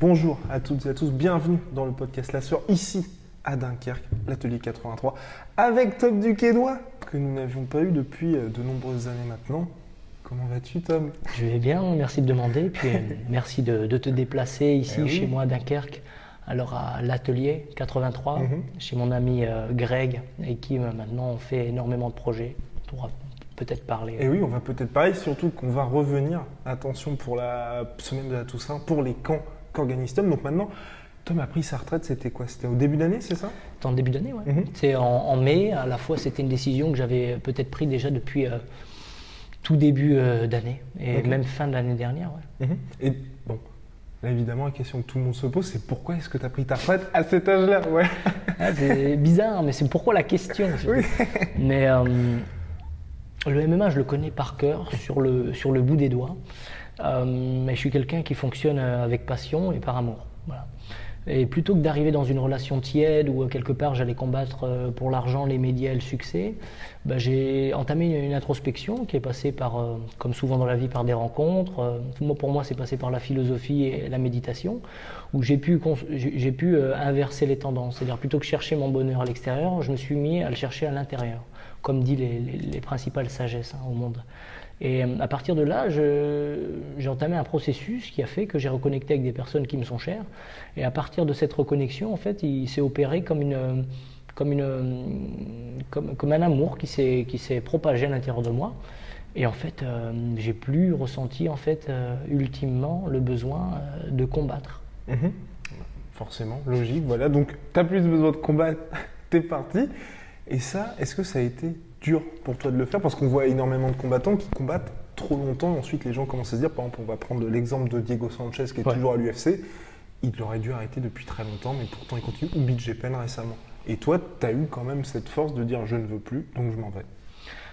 Bonjour à toutes et à tous, bienvenue dans le podcast La Sueur, ici à Dunkerque, l'atelier 83, avec Tom Duquesnois, que nous n'avions pas eu depuis euh, de nombreuses années maintenant. Comment vas-tu Tom? Je vais bien, merci de demander, puis euh, merci de, de te déplacer ici Eh oui. chez moi à Dunkerque, alors à l'atelier 83, Mhm. chez mon ami euh, Greg, avec qui euh, maintenant on fait énormément de projets. On pourra peut-être parler. Et oui, on va peut-être parler, surtout qu'on va revenir, attention pour la semaine de la Toussaint, pour les camps qu'organise Tom. Donc maintenant, Tom a pris sa retraite, c'était quoi? C'était au début d'année, c'est ça? C'était en début d'année, ouais. Mhm. C'est en, en mai, à la fois c'était une décision que j'avais peut-être prise déjà depuis euh, tout début euh, d'année, et même fin de l'année dernière. ouais. Et bon, là évidemment, la question que tout le monde se pose, c'est pourquoi est-ce que tu as pris ta retraite à cet âge-là? Ouais. Ah, c'est bizarre, mais c'est pourquoi la question. Oui. Mais euh, le MMA, je le connais par cœur, sur le, sur le bout des doigts. Euh, mais je suis quelqu'un qui fonctionne euh, avec passion et par amour. Voilà. Et plutôt que d'arriver dans une relation tiède où euh, quelque part j'allais combattre euh, pour l'argent, les médias et le succès, bah, j'ai entamé une, introspection qui est passée par, euh, comme souvent dans la vie, par des rencontres. Moi, pour moi, c'est passé par la philosophie et la méditation, où j'ai pu, j'ai pu inverser les tendances. C'est-à-dire plutôt que chercher mon bonheur à l'extérieur, je me suis mis à le chercher à l'intérieur, comme dit les, les- les principales sagesses hein, au monde. Et euh, à partir de là, j'ai entamé un processus qui a fait que j'ai reconnecté avec des personnes qui me sont chères. Et à partir de cette reconnexion, en fait, il s'est opéré comme une, comme une, comme, un amour qui s'est qui s'est propagé à l'intérieur de moi. Et en fait, euh, j'ai plus ressenti en fait euh, ultimement le besoin euh, de combattre. Mhm. Forcément, logique, voilà. Donc, tu as plus besoin de combattre, t'es parti. Et ça, est-ce que ça a été dur pour toi de le faire? Parce qu'on voit énormément de combattants qui combattent trop longtemps. Ensuite, les gens commencent à se dire, par exemple, on va prendre l'exemple de Diego Sanchez qui est Ouais. toujours à l'UFC. Il aurait dû arrêter depuis très longtemps, mais pourtant il continue. Ou BJ Penn récemment. Et toi, tu as eu quand même cette force de dire, je ne veux plus, donc je m'en vais.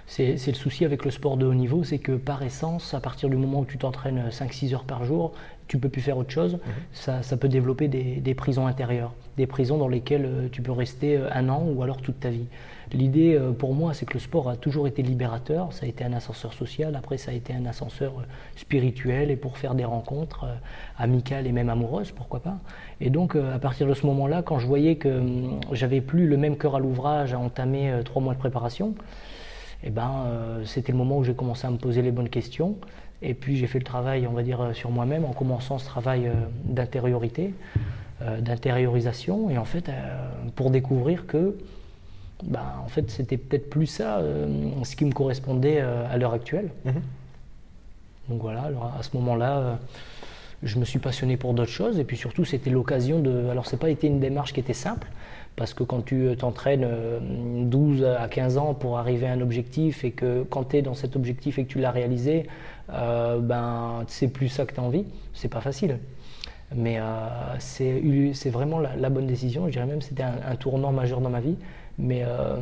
C'est c'est le souci avec le sport de haut niveau, c'est que par essence, à partir du moment où tu t'entraînes 5-6 heures par jour, tu peux plus faire autre chose. Ça, ça peut développer des, des prisons intérieures, des prisons dans lesquelles euh, tu peux rester euh, un an ou alors toute ta vie. L'idée euh, pour moi, c'est que le sport a toujours été libérateur. Ça a été un ascenseur social, après ça a été un ascenseur spirituel et pour faire des rencontres amicales et même amoureuses, pourquoi pas. Et donc à partir de ce moment-là, quand je voyais que hum, j'avais plus le même cœur à l'ouvrage à entamer trois mois de préparation, eh ben, euh, c'était le moment où j'ai commencé à me poser les bonnes questions. Et puis j'ai fait le travail, on va dire, euh, sur moi-même en commençant ce travail euh, d'intériorité, euh, d'intériorisation. Et en fait, pour découvrir que, ben, en fait, c'était peut-être plus ça ce qui me correspondait à l'heure actuelle. Mhm. Donc voilà, alors à ce moment-là, je me suis passionné pour d'autres choses et puis surtout c'était l'occasion de... Alors ça n'a pas été une démarche qui était simple parce que quand tu euh, t'entraînes euh, 12 à 15 ans pour arriver à un objectif et que quand tu es dans cet objectif et que tu l'as réalisé, euh, ben c'est plus ça que tu as envie, c'est pas facile. Mais euh, c'est vraiment la, bonne décision, je dirais même que c'était un, tournant majeur dans ma vie, mais euh,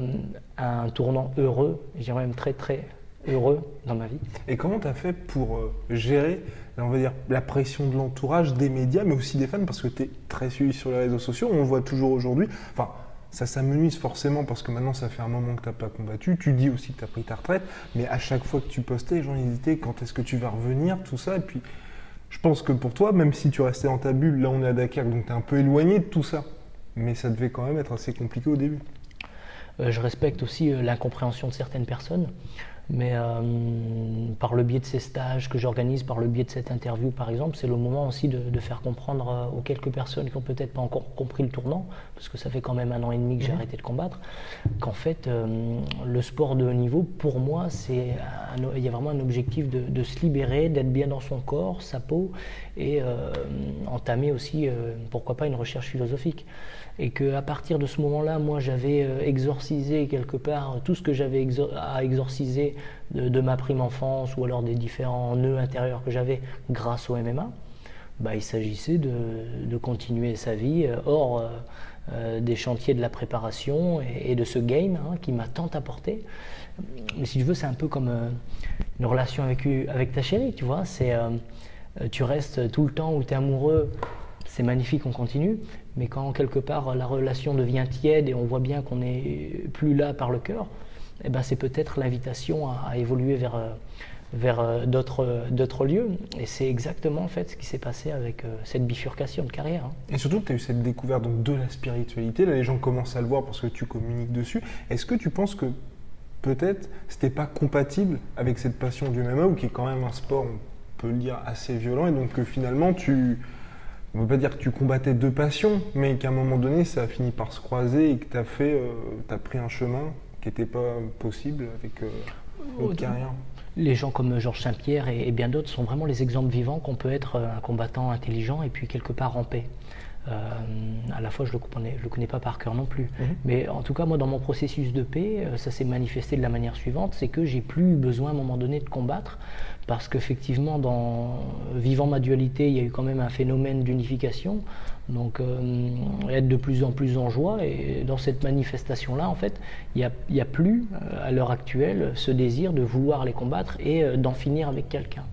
un tournant heureux, je dirais même très très heureux dans ma vie. Et comment tu as fait pour euh, gérer, on va dire, la pression de l'entourage, des médias, mais aussi des fans, parce que tu es très suivi sur les réseaux sociaux, on le voit toujours aujourd'hui. Enfin, ça s'amenuise forcément parce que maintenant ça fait un moment que tu n'as pas combattu. Tu dis aussi que tu as pris ta retraite, mais à chaque fois que tu postais, les gens hésitaient quand est-ce que tu vas revenir, tout ça. Et puis, je pense que pour toi, même si tu restais dans ta bulle, là on est à Dakar, donc tu es un peu éloigné de tout ça. Mais ça devait quand même être assez compliqué au début. Euh, je respecte aussi euh, l'incompréhension de certaines personnes, mais euh, par le biais de ces stages que j'organise, par le biais de cette interview par exemple, c'est le moment aussi de, de faire comprendre euh, aux quelques personnes qui n'ont peut-être pas encore compris le tournant, parce que ça fait quand même un an et demi que j'ai Mhm. arrêté de combattre, qu'en fait euh, le sport de haut niveau, pour moi, c'est il y a vraiment un objectif de, de se libérer, d'être bien dans son corps, sa peau, et euh, entamer aussi, euh, pourquoi pas, une recherche philosophique et qu'à partir de ce moment-là, moi, j'avais euh, exorcisé quelque part tout ce que j'avais à exorciser de, ma prime enfance ou alors des différents nœuds intérieurs que j'avais grâce au MMA. Bah, il s'agissait de, continuer sa vie euh, hors euh, des chantiers de la préparation et, de ce game hein, qui m'a tant apporté. Mais si tu veux, c'est un peu comme une relation avec, ta chérie, tu vois. C'est, tu restes tout le temps où tu es amoureux, c'est magnifique, on continue. Mais quand quelque part la relation devient tiède et on voit bien qu'on n'est plus là par le cœur, eh ben, c'est peut-être l'invitation à, évoluer vers, euh, vers euh, d'autres lieux. Et c'est exactement en fait ce qui s'est passé avec euh, cette bifurcation de carrière. Hein. Et surtout, tu as eu cette découverte donc, de la spiritualité. Là, les gens commencent à le voir parce que tu communiques dessus. Est-ce que tu penses que peut-être c'était pas compatible avec cette passion du MMA ou qui est quand même un sport, on peut le dire, assez violent et donc que finalement tu. On ne peut pas dire que tu combattais deux passions, mais qu'à un moment donné, ça a fini par se croiser et que tu as, fait, as pris un chemin qui n'était pas possible avec euh, notre carrière les gens comme Georges Saint-Pierre et, bien d'autres sont vraiment les exemples vivants qu'on peut être un combattant intelligent et puis quelque part en paix. Euh, à la fois, je ne le, connais, le connais pas par cœur non plus. Mhm. Mais en tout cas, moi, dans mon processus de paix, euh, ça s'est manifesté de la manière suivante c'est que j'ai plus besoin à un moment donné de combattre parce qu'effectivement, dans vivant ma dualité, il y a eu quand même un phénomène d'unification. Donc, euh, être de plus en plus en joie. Et dans cette manifestation-là, en fait, il n'y a, a, plus, à l'heure actuelle, ce désir de vouloir les combattre et d'en finir avec quelqu'un.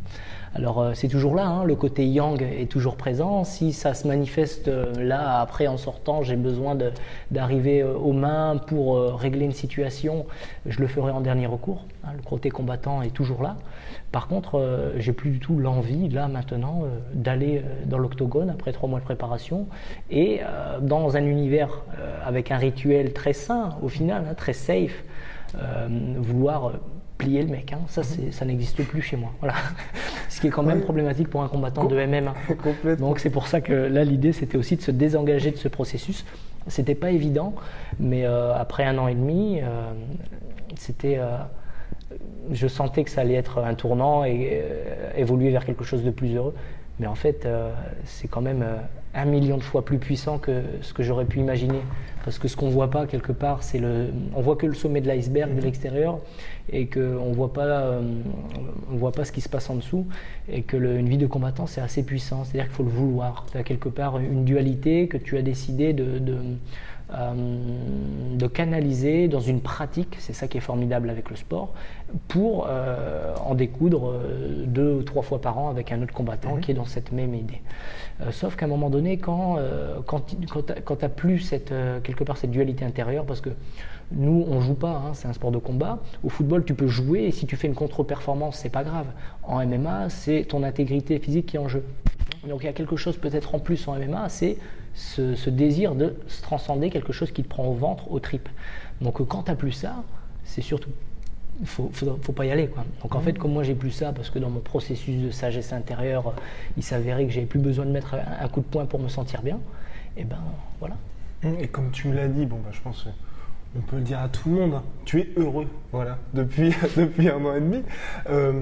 Alors euh, c'est toujours là, hein, le côté yang est toujours présent. Si ça se manifeste euh, là, après en sortant, j'ai besoin d'arriver euh, aux mains pour régler une situation, je le ferai en dernier recours. Hein. le côté combattant est toujours là. Par contre, j'ai plus du tout l'envie, là maintenant, d'aller dans l'octogone après trois mois de préparation et dans un univers avec un rituel très sain, au final, hein, très safe, vouloir plier le mec. Hein. Ça, mhm. ça n'existe plus chez moi. Voilà. Ce qui est quand même problématique pour un combattant de MMA. Donc c'est pour ça que là, l'idée, c'était aussi de se désengager de ce processus. C'était pas évident, mais euh, après un an et demi, euh, c'était, euh, je sentais que ça allait être un tournant et évoluer vers quelque chose de plus heureux. Mais en fait, c'est quand même un million de fois plus puissant que ce que j'aurais pu imaginer. Parce que ce qu'on ne voit pas quelque part, c'est le, on voit que le sommet de l'iceberg de l'extérieur et qu'on voit pas, euh, on voit pas ce qui se passe en dessous et que une vie de combattant c'est assez puissant. C'est-à-dire qu'il faut le vouloir. Tu as quelque part une dualité que tu as décidé de, de euh, de canaliser dans une pratique, c'est ça qui est formidable avec le sport, pour euh, en découdre deux ou trois fois par an avec un autre combattant mhm. qui est dans cette même idée. sauf qu'à un moment donné, quand, quand, quand tu n'as plus cette, quelque part cette dualité intérieure, parce que nous, on joue pas, hein, c'est un sport de combat. Au football, tu peux jouer et si tu fais une contre-performance, c'est pas grave. En MMA, c'est ton intégrité physique qui est en jeu. Donc il y a quelque chose peut-être en plus en MMA, c'est ce, désir de se transcender quelque chose qui te prend au ventre, aux tripes. Donc quand tu n'as plus ça, c'est surtout il faut, faut, pas y aller. Quoi. Donc en fait, comme moi j'ai plus ça, parce que dans mon processus de sagesse intérieure, il s'avérait que j'avais plus besoin de mettre un, coup de poing pour me sentir bien, et ben voilà. Et comme tu me l'as dit, bon bah je pense on peut le dire à tout le monde, hein. tu es heureux, voilà, depuis, depuis un an et demi, euh,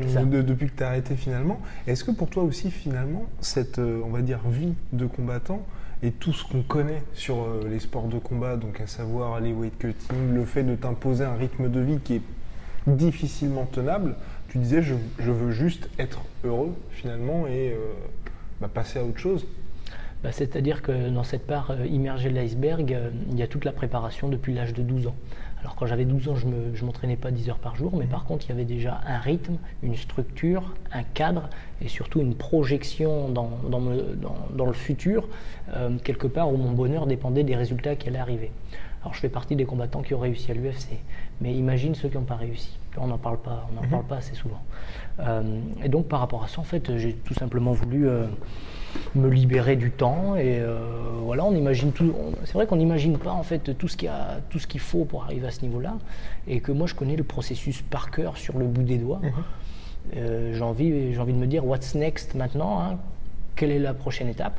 depuis que tu as arrêté finalement. Est-ce que pour toi aussi finalement, cette, euh, on va dire, vie de combattant, et tout ce qu'on connaît sur euh, les sports de combat, donc à savoir les weight cutting, le fait de t'imposer un rythme de vie qui est difficilement tenable, tu disais je, veux juste être heureux finalement et euh, bah, passer à autre chose. Bah, c'est-à-dire que dans cette part euh, immergée de l'iceberg, il y a toute la préparation depuis l'âge de 12 ans. Alors quand j'avais 12 ans, je ne m'entraînais pas 10 heures par jour, mais par contre, il y avait déjà un rythme, une structure, un cadre et surtout une projection dans, dans, le futur, euh, quelque part où mon bonheur dépendait des résultats qui allaient arriver. Alors je fais partie des combattants qui ont réussi à l'UFC, mais imagine ceux qui n'ont pas réussi. On n'en parle pas, on n'en mhm. parle pas assez souvent. Euh, et donc par rapport à ça, en fait, j'ai tout simplement voulu euh, me libérer du temps et euh, voilà, on imagine tout. C'est vrai qu'on n'imagine pas en fait tout ce qu'il a, tout ce qu'il faut pour arriver à ce niveau-là, et que moi je connais le processus par cœur sur le bout des doigts. Mhm. j'ai envie, j'ai envie de me dire what's next maintenant. Hein, quelle est la prochaine étape?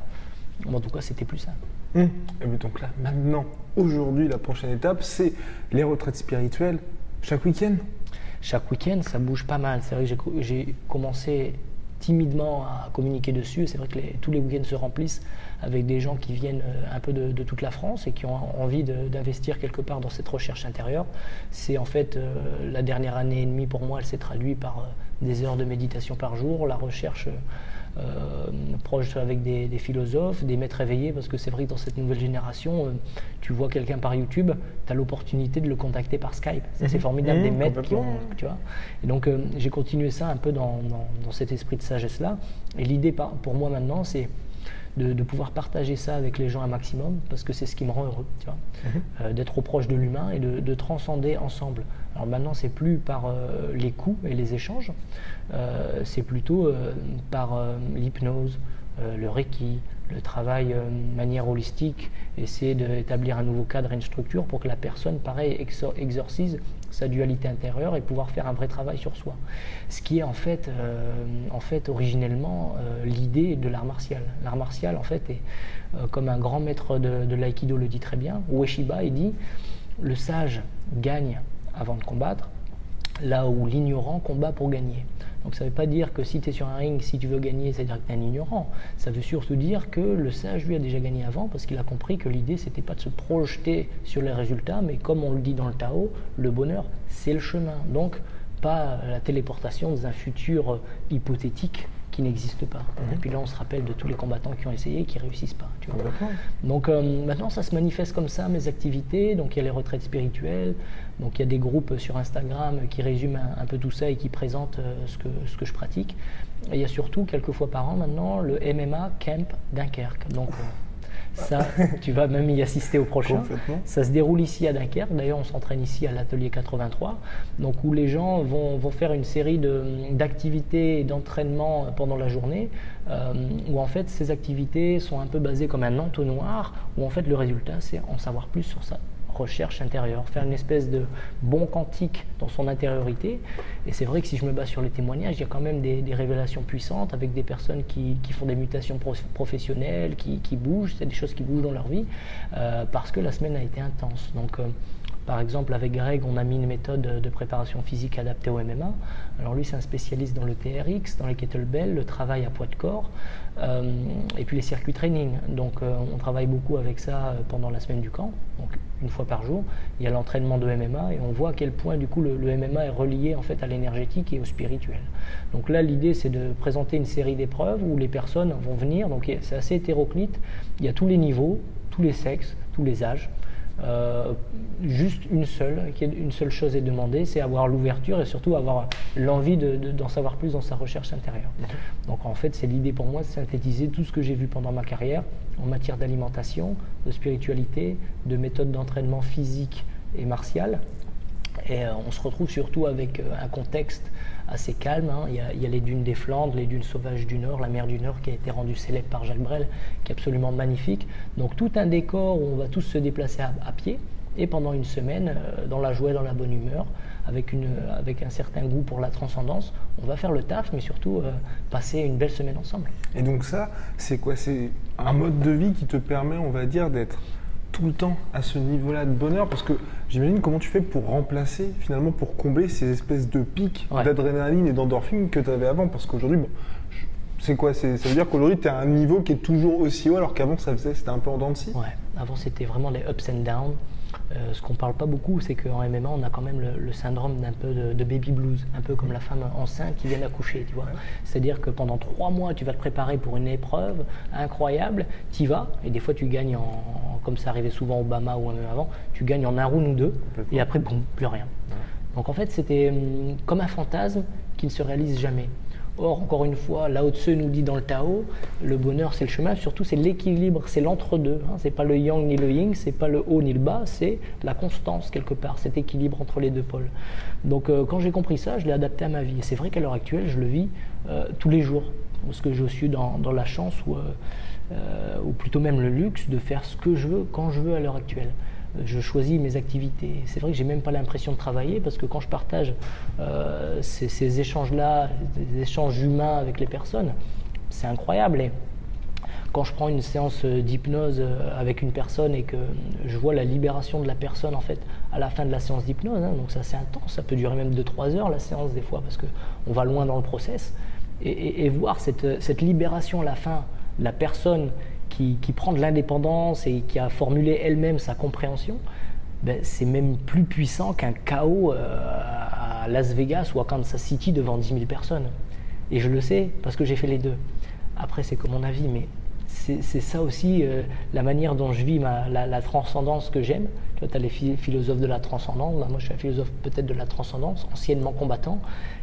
En tout cas, c'était plus ça. Hum. Et donc là, maintenant, aujourd'hui, la prochaine étape, c'est les retraites spirituelles chaque week-end chaque week-end, ça bouge pas mal. C'est vrai que j'ai commencé timidement à communiquer dessus. C'est vrai que tous les week-ends se remplissent avec des gens qui viennent euh, un peu de, toute la France et qui ont envie d'investir quelque part dans cette recherche intérieure. C'est en fait euh, la dernière année et demie pour moi, elle s'est traduite par euh, des heures de méditation par jour, la recherche proche avec des, philosophes, des maîtres éveillés, parce que c'est vrai que dans cette nouvelle génération, euh, tu vois quelqu'un par YouTube, tu as l'opportunité de le contacter par Skype. C'est mhm. formidable, des mhm, maîtres qui ont. Tu vois et donc, euh, j'ai continué ça un peu dans, dans, cet esprit de sagesse-là. Et l'idée pour moi maintenant, c'est de, pouvoir partager ça avec les gens un maximum, parce que c'est ce qui me rend heureux, tu vois, mhm. euh, d'être au proche de l'humain et de, transcender ensemble. Alors maintenant, c'est plus par euh, les coups et les échanges, euh, c'est plutôt par l'hypnose, le reiki, le travail de manière holistique, essayer d'établir un nouveau cadre et une structure pour que la personne, pareil, exorcise sa dualité intérieure et pouvoir faire un vrai travail sur soi. Ce qui est en fait, euh, en fait originellement euh, l'idée de l'art martial. L'art martial en fait est, euh, comme un grand maître de, l'aïkido le dit très bien, Ueshiba, il dit, le sage gagne avant de combattre, là où l'ignorant combat pour gagner. Donc ça ne veut pas dire que si tu es sur un ring, si tu veux gagner, c'est-à-dire que tu es un ignorant. Ça veut surtout dire que le sage, lui, a déjà gagné avant parce qu'il a compris que l'idée, c'était pas de se projeter sur les résultats, mais comme on le dit dans le Tao, le bonheur, c'est le chemin. Donc, pas la téléportation dans un futur hypothétique qui n'existe pas. Mhm. Et puis là, on se rappelle de tous les combattants qui ont essayé et qui réussissent pas. Donc euh, maintenant, ça se manifeste comme ça, mes activités. Donc il y a les retraites spirituelles. Donc il y a des groupes sur Instagram qui résument un, peu tout ça et qui présentent euh, ce, que, ce que je pratique. Et il y a surtout, quelques fois par an maintenant, le MMA Camp Dunkerque. Donc euh, ça, tu vas même y assister au prochain. Ça se déroule ici à Dunkerque. D'ailleurs, on s'entraîne ici à l'atelier 83, donc où les gens vont, faire une série d'activités et d'entraînements pendant la journée, euh, où en fait ces activités sont un peu basées comme un entonnoir, où en fait le résultat c'est en savoir plus sur ça recherche intérieure, faire une espèce de bon quantique dans son intériorité. Et c'est vrai que si je me base sur les témoignages, il y a quand même des, révélations puissantes avec des personnes qui, font des mutations professionnelles, qui, bougent, c'est des choses qui bougent dans leur vie, euh, parce que la semaine a été intense. Donc, euh, par exemple, avec Greg, on a mis une méthode de préparation physique adaptée au MMA. Alors lui, c'est un spécialiste dans le TRX, dans les kettlebells, le travail à poids de corps, et puis les circuits training. Donc euh, on travaille beaucoup avec ça euh, pendant la semaine du camp, donc une fois par jour. Il y a l'entraînement de MMA et on voit à quel point du coup le, MMA est relié en fait à l'énergétique et au spirituel. Donc là, l'idée, c'est de présenter une série d'épreuves où les personnes vont venir. Donc c'est assez hétéroclite. Il y a tous les niveaux, tous les sexes, tous les âges. Euh, juste une seule, une seule chose est demandée, c'est avoir l'ouverture et surtout avoir l'envie d'en savoir plus dans sa recherche intérieure. Donc en fait, c'est l'idée pour moi de synthétiser tout ce que j'ai vu pendant ma carrière en matière d'alimentation, de spiritualité, de méthodes d'entraînement physique et martial. Et euh, on se retrouve surtout avec euh, un contexte assez calme. Hein. Il, y a, les dunes des Flandres, les dunes sauvages du Nord, la mer du Nord qui a été rendue célèbre par Jacques Brel, qui est absolument magnifique. Donc tout un décor où on va tous se déplacer à, pied et pendant une semaine, euh, dans la joie, dans la bonne humeur, avec, un certain goût pour la transcendance, on va faire le taf, mais surtout passer une belle semaine ensemble. Et donc ça, c'est quoi? C'est un mode de vie qui te permet, on va dire, d'être tout le temps à ce niveau-là de bonheur Parce que j'imagine comment tu fais pour remplacer, finalement, pour combler ces espèces de pics d'adrénaline et d'endorphine que tu avais avant? Parce qu'aujourd'hui, bon, c'est quoi? Ça veut dire qu'aujourd'hui, tu à un niveau qui est toujours aussi haut, alors qu'avant, ça faisait, c'était un peu en dents de scie? Ouais, avant, c'était vraiment les ups and downs. Euh, ce qu'on ne parle pas beaucoup, c'est qu'en MMA, on a quand même le, syndrome d'un peu de, baby blues, un peu comme la femme enceinte qui vient d'accoucher, tu vois. C'est-à-dire que pendant trois mois, tu vas te préparer pour une épreuve incroyable, tu y vas, et des fois tu gagnes, en, comme ça arrivait souvent Obama ou même avant, tu gagnes en un round ou deux, et après, plus rien. Donc en fait, c'était hum, comme un fantasme qui ne se réalise jamais. Or, encore une fois, Lao Tzu nous dit dans le Tao, le bonheur c'est le chemin, surtout c'est l'équilibre, c'est l'entre-deux. Hein. C'est pas le yang ni le yin, c'est pas le haut ni le bas, c'est la constance quelque part, cet équilibre entre les deux pôles. Donc euh, quand j'ai compris ça, je l'ai adapté à ma vie. Et c'est vrai qu'à l'heure actuelle, je le vis euh, tous les jours, parce que je suis dans, la chance euh, ou plutôt même le luxe de faire ce que je veux quand je veux à l'heure actuelle je choisis mes activités. C'est vrai que j'ai même pas l'impression de travailler parce que quand je partage euh, ces, échanges-là, des échanges humains avec les personnes, c'est incroyable. Et quand je prends une séance d'hypnose euh, avec une personne et que je vois la libération de la personne en fait à la fin de la séance d'hypnose, hein, donc ça c'est intense, ça peut durer même 2-3 heures la séance des fois parce qu'on va loin dans le process, et, voir cette, cette libération à la fin la personne qui, prend de l'indépendance et qui a formulé elle-même sa compréhension, ben, c'est même plus puissant qu'un chaos euh, à Las Vegas ou à Kansas City devant 10 000 personnes. Et je le sais parce que j'ai fait les deux. Après, c'est comme mon avis, mais c'est ça aussi euh, la manière dont je vis la, transcendance que j'aime. Tu as les philosophes de la transcendance, moi je suis un philosophe peut-être de la transcendance, anciennement combattant.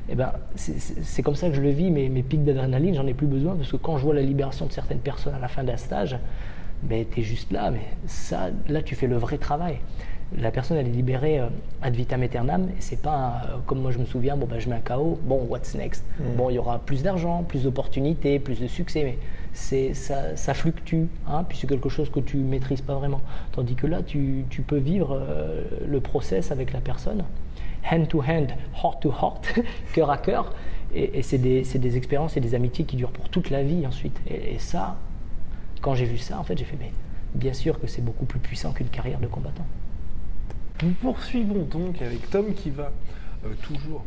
Eh ben, c'est comme ça que je le vis, mes, mes pics d'adrénaline, j'en ai plus besoin parce que quand je vois la libération de certaines personnes à la fin d'un stage, ben, tu es juste là, mais ça, là tu fais le vrai travail. La personne elle est libérée euh, ad vitam aeternam et c'est pas euh, comme moi je me souviens bon ben je mets un KO bon what's next? Mm. bon il y aura plus d'argent plus d'opportunités plus de succès mais c'est ça, ça, fluctue hein, puis c'est quelque chose que tu maîtrises pas vraiment. Tandis que là tu, tu peux vivre euh, le process avec la personne hand to hand heart to heart cœur à cœur. Et, c'est des, des, expériences et des amitiés qui durent pour toute la vie ensuite. Et, et ça quand j'ai vu ça en fait j'ai fait mais bien sûr que c'est beaucoup plus puissant qu'une carrière de combattant. Nous poursuivons donc avec Tom qui va euh, toujours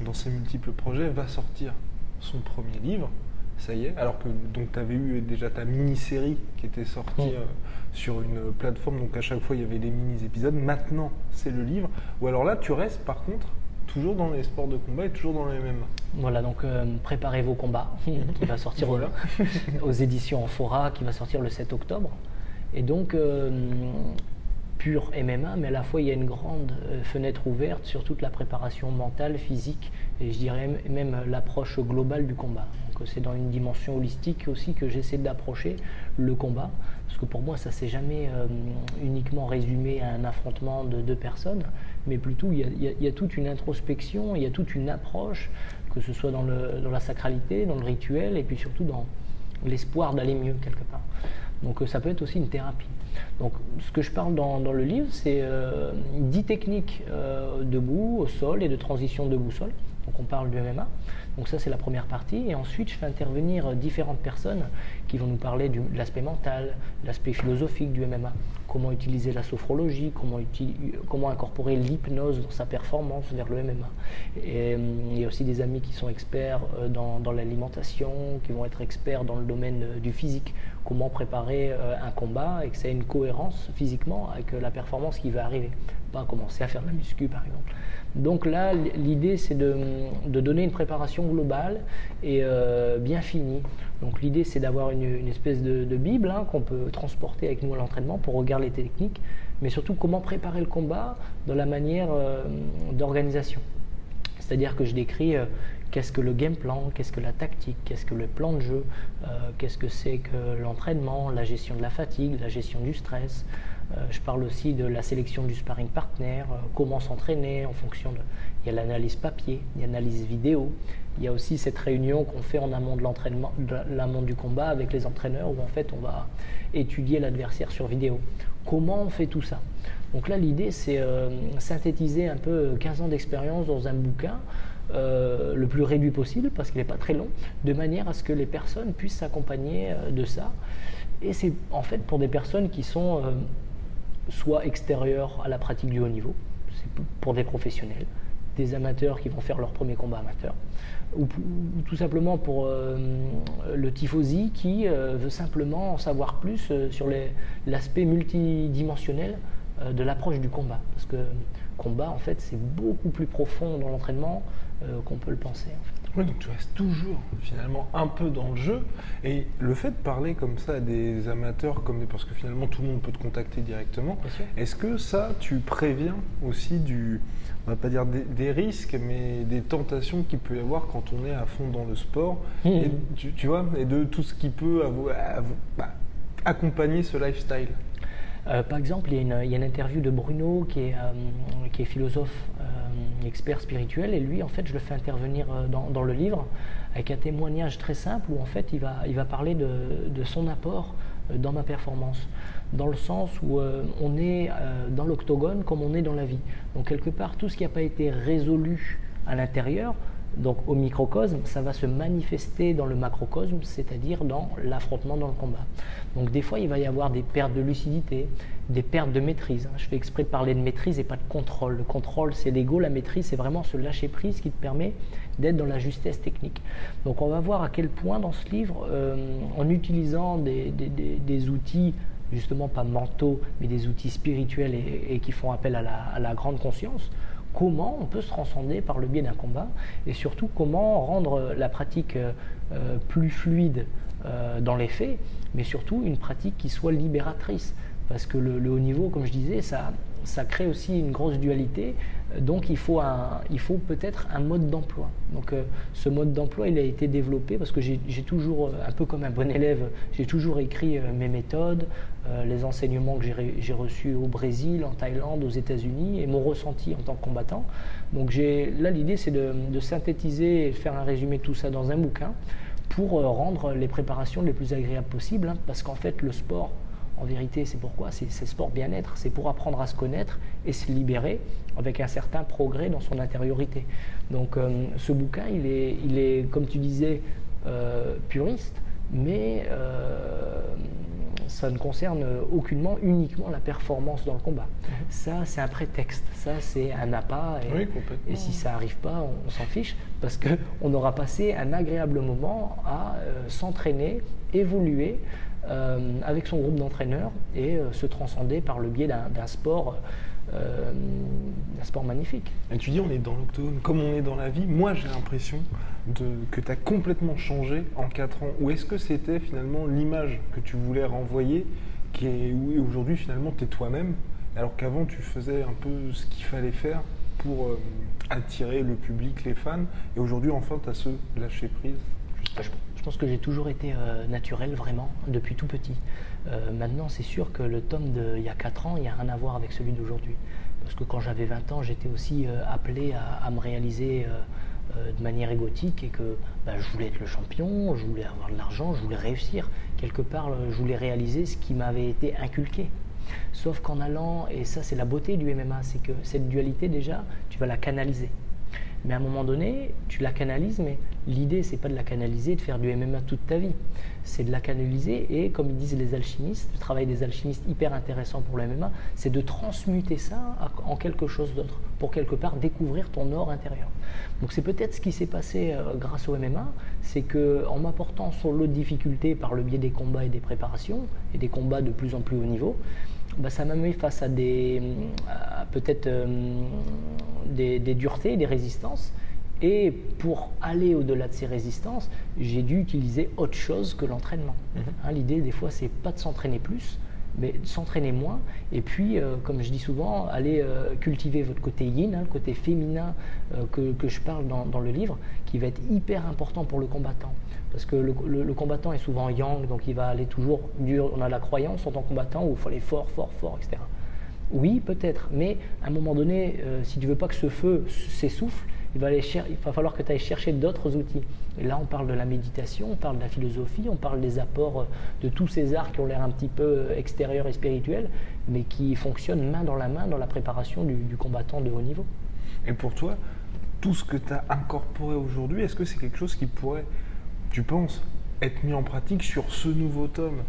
dans ses multiples projets, va sortir son premier livre. Ça y est, alors que donc tu avais eu déjà ta mini-série qui était sortie mm. euh, sur une plateforme, donc à chaque fois il y avait des mini-épisodes. Maintenant, c'est le livre. Ou alors là, tu restes par contre toujours dans les sports de combat et toujours dans les MMA. Voilà, donc euh, préparez vos combats, qui va sortir aux éditions Fora, qui va sortir le 7 octobre. Et donc, pur MMA, mais à la fois il y a une grande euh, fenêtre ouverte sur toute la préparation mentale, physique, et je dirais même l'approche globale du combat. C'est dans une dimension holistique aussi que j'essaie d'approcher le combat, parce que pour moi ça s'est jamais euh, uniquement résumé à un affrontement de deux personnes, mais plutôt il y, a, toute une introspection, il y a toute une approche, que ce soit dans la sacralité, dans le rituel, et puis surtout dans l'espoir d'aller mieux quelque part. Donc euh, ça peut être aussi une thérapie. Donc, ce que je parle dans, le livre, c'est euh, 10 techniques euh, debout, au sol et de transition debout-sol. Donc, on parle du MMA. Donc, ça, c'est la première partie. Et ensuite, je fais intervenir différentes personnes qui vont nous parler de l'aspect mental, l'aspect philosophique du MMA, comment utiliser la sophrologie, comment, comment incorporer l'hypnose dans sa performance vers le MMA. Et, euh, il y a aussi des amis qui sont experts euh, dans, dans l'alimentation, qui vont être experts dans le domaine du physique, comment préparer euh, un combat et que ça ait une cohérence physiquement avec euh, la performance qui va arriver. Pas commencer à faire de la muscu par exemple. Donc là, l'idée c'est de, donner une préparation globale et euh, bien finie. Donc l'idée c'est d'avoir une, espèce de, bible hein, qu'on peut transporter avec nous à l'entraînement pour regarder les techniques, mais surtout comment préparer le combat dans la manière d'organisation. C'est-à-dire que je décris qu'est-ce que le game plan, qu'est-ce que la tactique, qu'est-ce que le plan de jeu, euh, qu'est-ce que c'est que l'entraînement, la gestion de la fatigue, la gestion du stress. Euh, je parle aussi de la sélection du sparring partner, euh, comment s'entraîner en fonction de... Il y a l'analyse papier, il y a l'analyse vidéo, il y a aussi cette réunion qu'on fait en amont de l'entraînement, l'amont du combat avec les entraîneurs où en fait on va étudier l'adversaire sur vidéo. Comment on fait tout ça? Donc là l'idée c'est synthétiser un peu 15 ans d'expérience dans un bouquin euh, le plus réduit possible, parce qu'il n'est pas très long, de manière à ce que les personnes puissent s'accompagner euh, de ça. Et c'est en fait pour des personnes qui sont euh, soit extérieures à la pratique du haut niveau, c'est pour des professionnels, des amateurs qui vont faire leur premier combat amateur, ou, tout simplement pour le tifosi qui veut simplement en savoir plus sur l'aspect multidimensionnel de l'approche du combat. Parce que combat, en fait, c'est beaucoup plus profond dans l'entraînement euh, qu'on peut le penser. Oui, donc tu restes toujours finalement un peu dans le jeu. Et le fait de parler comme ça à des amateurs, comme parce que finalement tout le monde peut te contacter directement, est-ce que ça, tu préviens aussi du, on va pas dire des, risques, mais des tentations qu'il peut y avoir quand on est à fond dans le sport, mmh. et, tu, vois, et de tout ce qui peut bah, accompagner ce lifestyle? Euh, par exemple, il y, a une, interview de Bruno qui est, euh, philosophe, euh, expert spirituel, et lui, en fait, je le fais intervenir dans, le livre avec un témoignage très simple où, en fait, il va, il va parler de, de son apport dans ma performance, dans le sens où on est dans l'octogone comme on est dans la vie. Donc, quelque part, tout ce qui n'a pas été résolu à l'intérieur, donc au microcosme, ça va se manifester dans le macrocosme, c'est-à-dire dans l'affrontement dans le combat. Donc des fois, il va y avoir des pertes de lucidité, des pertes de maîtrise. Je fais exprès de parler de maîtrise et pas de contrôle. Le contrôle, c'est l'ego, la maîtrise, c'est vraiment ce lâcher-prise qui te permet d'être dans la justesse technique. Donc on va voir à quel point dans ce livre, euh, en utilisant des, outils justement pas mentaux, mais des outils spirituels et, qui font appel à la grande conscience, comment on peut se transcender par le biais d'un combat et surtout comment rendre la pratique plus fluide dans les faits, mais surtout une pratique qui soit libératrice. Parce que le, haut niveau, comme je disais, ça, ça crée aussi une grosse dualité. Donc il faut, faut peut-être un mode d'emploi. Donc euh, ce mode d'emploi, il a été développé parce que j'ai toujours, euh, un peu comme un bon élève, j'ai toujours écrit euh, mes méthodes, les enseignements que j'ai reçus au Brésil, en Thaïlande, aux États-Unis et mon ressenti en tant que combattant. Donc là, l'idée, c'est de, de, synthétiser et faire un résumé de tout ça dans un bouquin pour rendre les préparations les plus agréables possibles. Hein, parce qu'en fait, le sport, en vérité, c'est pourquoi? C'est sport bien-être, c'est pour apprendre à se connaître et se libérer avec un certain progrès dans son intériorité. Donc euh, ce bouquin, il est, il est, comme tu disais, euh, puriste, mais euh, ça ne concerne aucunement uniquement la performance dans le combat. Mhm. Ça, c'est un prétexte, ça, c'est un appât. Et, et si ça n'arrive pas, on, s'en fiche, parce qu'on aura passé un agréable moment à s'entraîner, évoluer, euh, avec son groupe d'entraîneurs et euh, se transcender par le biais d'un sport. Euh, un sport magnifique. Et tu dis on est dans l'octogone comme on est dans la vie. Moi j'ai l'impression que tu as complètement changé en 4 ans. Ou est-ce que c'était finalement l'image que tu voulais renvoyer qui est où aujourd'hui finalement tu es toi-même alors qu'avant tu faisais un peu ce qu'il fallait faire pour attirer le public, les fans et aujourd'hui enfin tu as ce lâcher prise je pense que j'ai toujours été euh, naturel, vraiment, depuis tout petit. Euh, maintenant, c'est sûr que le tome d'il y a 4 ans, il n'y a rien à voir avec celui d'aujourd'hui. Parce que quand j'avais 20 ans, j'étais aussi euh, appelé à, me réaliser de manière égotique et que bah, je voulais être le champion, je voulais avoir de l'argent, je voulais réussir. Quelque part, je voulais réaliser ce qui m'avait été inculqué. Sauf qu'en allant, et ça c'est la beauté du MMA, c'est que cette dualité déjà, tu vas la canaliser. Mais à un moment donné, tu la canalises, mais l'idée, c'est pas de la canaliser, de faire du MMA toute ta vie. C'est de la canaliser et, comme disent les alchimistes, le travail des alchimistes hyper intéressant pour le MMA, c'est de transmuter ça en quelque chose d'autre, pour quelque part découvrir ton or intérieur. Donc c'est peut-être ce qui s'est passé euh, grâce au MMA, c'est qu'en m'apportant son lot de difficultés par le biais des combats et des préparations, et des combats de plus en plus haut niveau, bah, ça m'a mis face à des peut-être euh, des, des, duretés, des résistances. Et pour aller au-delà de ces résistances, j'ai dû utiliser autre chose que l'entraînement. Mhm. Hein, l'idée, des fois, c'est pas de s'entraîner plus, mais de s'entraîner moins. Et puis, euh, comme je dis souvent, aller euh, cultiver votre côté yin, hein, le côté féminin que, que, je parle dans, dans, le livre, qui va être hyper important pour le combattant. Parce que le, combattant est souvent yang, donc il va aller toujours dur. On a la croyance en tant que combattant où il faut aller fort, fort, fort, etc. Oui, peut-être, mais à un moment donné, euh, si tu veux pas que ce feu s'essouffle, il va, falloir que tu ailles chercher d'autres outils. Et là, on parle de la méditation, on parle de la philosophie, on parle des apports euh, de tous ces arts qui ont l'air un petit peu euh, extérieurs et spirituels, mais qui fonctionnent main dans la main dans la préparation du, du combattant de haut niveau. Et pour toi, tout ce que tu as incorporé aujourd'hui, est-ce que c'est quelque chose qui pourrait tu penses être mis en pratique sur ce nouveau tome?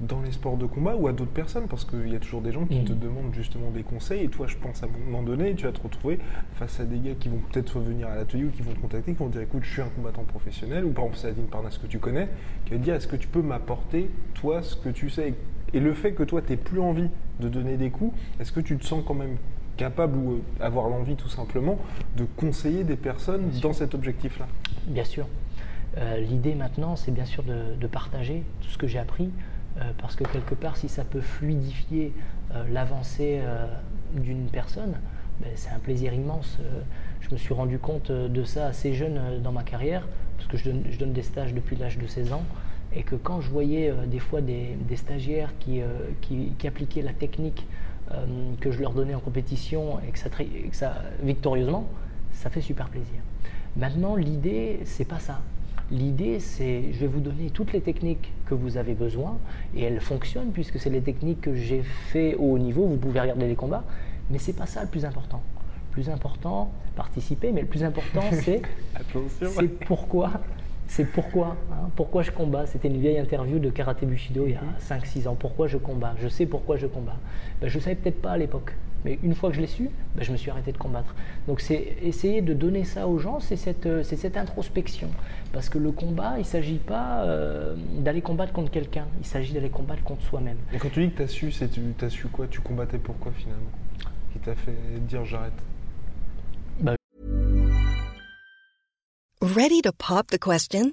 Dans les sports de combat ou à d'autres personnes Parce qu'il y a toujours des gens qui te mm. demandent justement des conseils et toi, je pense à un moment donné, tu vas te retrouver face à des gars qui vont peut-être venir à l'atelier ou qui vont te contacter, qui vont te dire écoute, je suis un combattant professionnel ou par exemple Sadine Parnas que tu connais, qui va te dire est-ce que tu peux m'apporter toi ce que tu sais? Et le fait que toi, tu plus envie de donner des coups, est-ce que tu te sens quand même capable ou euh, avoir l'envie tout simplement de conseiller des personnes dans cet objectif-là? Bien sûr. Euh, l'idée maintenant, c'est bien sûr de, partager tout ce que j'ai appris, parce que quelque part, si ça peut fluidifier euh, l'avancée d'une personne, ben, c'est un plaisir immense. je me suis rendu compte de ça assez jeune dans ma carrière, parce que je donne, des stages depuis l'âge de 16 ans, et que quand je voyais des fois des, stagiaires qui, appliquaient la technique que je leur donnais en compétition, et que ça victorieusement, ça fait super plaisir. Maintenant, l'idée, c'est pas ça. L'idée, c'est, je vais vous donner toutes les techniques que vous avez besoin, et elles fonctionnent puisque c'est les techniques que j'ai fait au haut niveau. Vous pouvez regarder les combats, mais c'est pas ça le plus important. Le plus important, participer, mais le plus important, c'est, c'est pourquoi, c'est pourquoi, hein, pourquoi je combats. C'était une vieille interview de Karate Bushido il y a 5-6 mhm. ans. Pourquoi je combats? Je sais pourquoi je combats. Ben, je ne savais peut-être pas à l'époque. Mais une fois que je l'ai su, ben, je me suis arrêté de combattre. Donc c'est essayer de donner ça aux gens, c'est cette, euh, cette, introspection. Parce que le combat, il ne s'agit pas euh, d'aller combattre contre quelqu'un, il s'agit d'aller combattre contre soi-même. Et quand tu dis que tu as su, c'est tu as su quoi? Tu combattais pour quoi finalement? Qui t'a fait dire j'arrête? Bah... Ready to pop the question?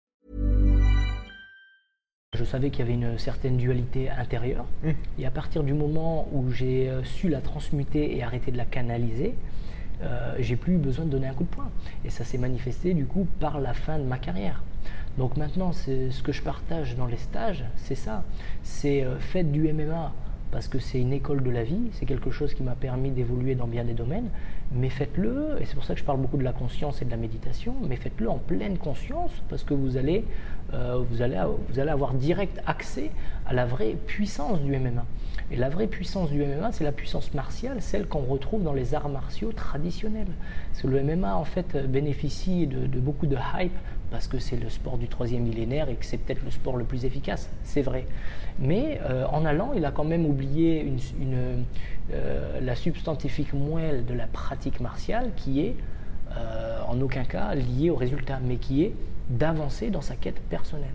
Je savais qu'il y avait une certaine dualité intérieure. Mmh. Et à partir du moment où j'ai euh, su la transmuter et arrêter de la canaliser, euh, j'ai plus eu besoin de donner un coup de poing. Et ça s'est manifesté du coup par la fin de ma carrière. Donc maintenant, c'est ce que je partage dans les stages, c'est ça. C'est euh, faites du MMA parce que c'est une école de la vie, c'est quelque chose qui m'a permis d'évoluer dans bien des domaines, mais faites-le, et c'est pour ça que je parle beaucoup de la conscience et de la méditation, mais faites-le en pleine conscience, parce que vous allez, euh, vous, allez, vous allez avoir direct accès à la vraie puissance du MMA. Et la vraie puissance du MMA, c'est la puissance martiale, celle qu'on retrouve dans les arts martiaux traditionnels. Parce que le MMA, en fait, bénéficie de, de beaucoup de hype parce que c'est le sport du troisième millénaire et que c'est peut-être le sport le plus efficace, c'est vrai. Mais euh, en allant, il a quand même oublié une, une, euh, la substantifique moelle de la pratique martiale qui est euh, en aucun cas liée au résultat, mais qui est d'avancer dans sa quête personnelle.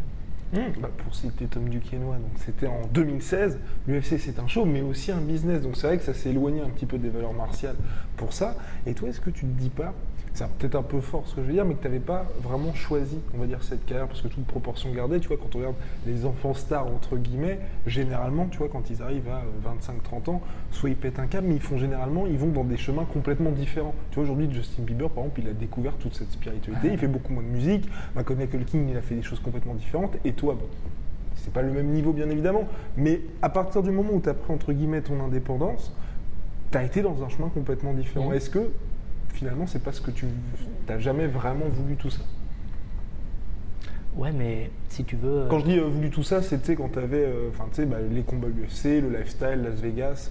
Mmh. Bah, pour citer Tom Duquesnoy, donc c'était en 2016. L'UFC c'est un show, mais aussi un business. Donc c'est vrai que ça s'est éloigné un petit peu des valeurs martiales pour ça. Et toi, est-ce que tu te dis pas c'est peut-être un peu fort ce que je veux dire, mais que tu n'avais pas vraiment choisi, on va dire, cette carrière, parce que toute proportion gardée, tu vois, quand on regarde les enfants stars, entre guillemets, généralement, tu vois, quand ils arrivent à 25-30 ans, soit ils pètent un câble, mais ils font généralement, ils vont dans des chemins complètement différents. Tu vois, aujourd'hui, Justin Bieber, par exemple, il a découvert toute cette spiritualité, il fait beaucoup moins de musique, Macaulay King, il a fait des choses complètement différentes, et toi, bon, c'est pas le même niveau, bien évidemment, mais à partir du moment où tu as pris, entre guillemets, ton indépendance, tu as été dans un chemin complètement différent. Est-ce que finalement, c'est parce que tu n'as jamais vraiment voulu tout ça. Ouais, mais si tu veux. Quand je dis euh, voulu tout ça, c'était quand tu avais euh, bah, les combats UFC, le lifestyle, Las Vegas.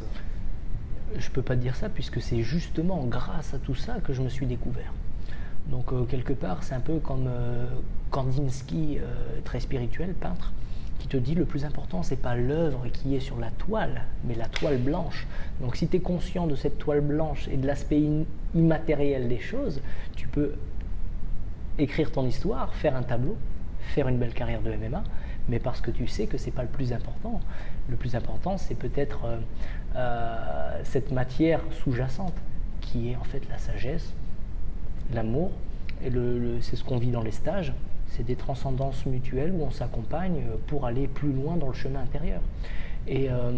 Je peux pas dire ça puisque c'est justement grâce à tout ça que je me suis découvert. Donc, euh, quelque part, c'est un peu comme Kandinsky, très spirituel, peintre qui te dit le plus important, c'est pas l'œuvre qui est sur la toile, mais la toile blanche. Donc si tu es conscient de cette toile blanche et de l'aspect immatériel des choses, tu peux écrire ton histoire, faire un tableau, faire une belle carrière de MMA, mais parce que tu sais que c'est pas le plus important. Le plus important, c'est peut-être euh, euh, cette matière sous-jacente qui est en fait la sagesse, l'amour, et c'est ce qu'on vit dans les stages c'est des transcendances mutuelles où on s'accompagne pour aller plus loin dans le chemin intérieur. Et, euh,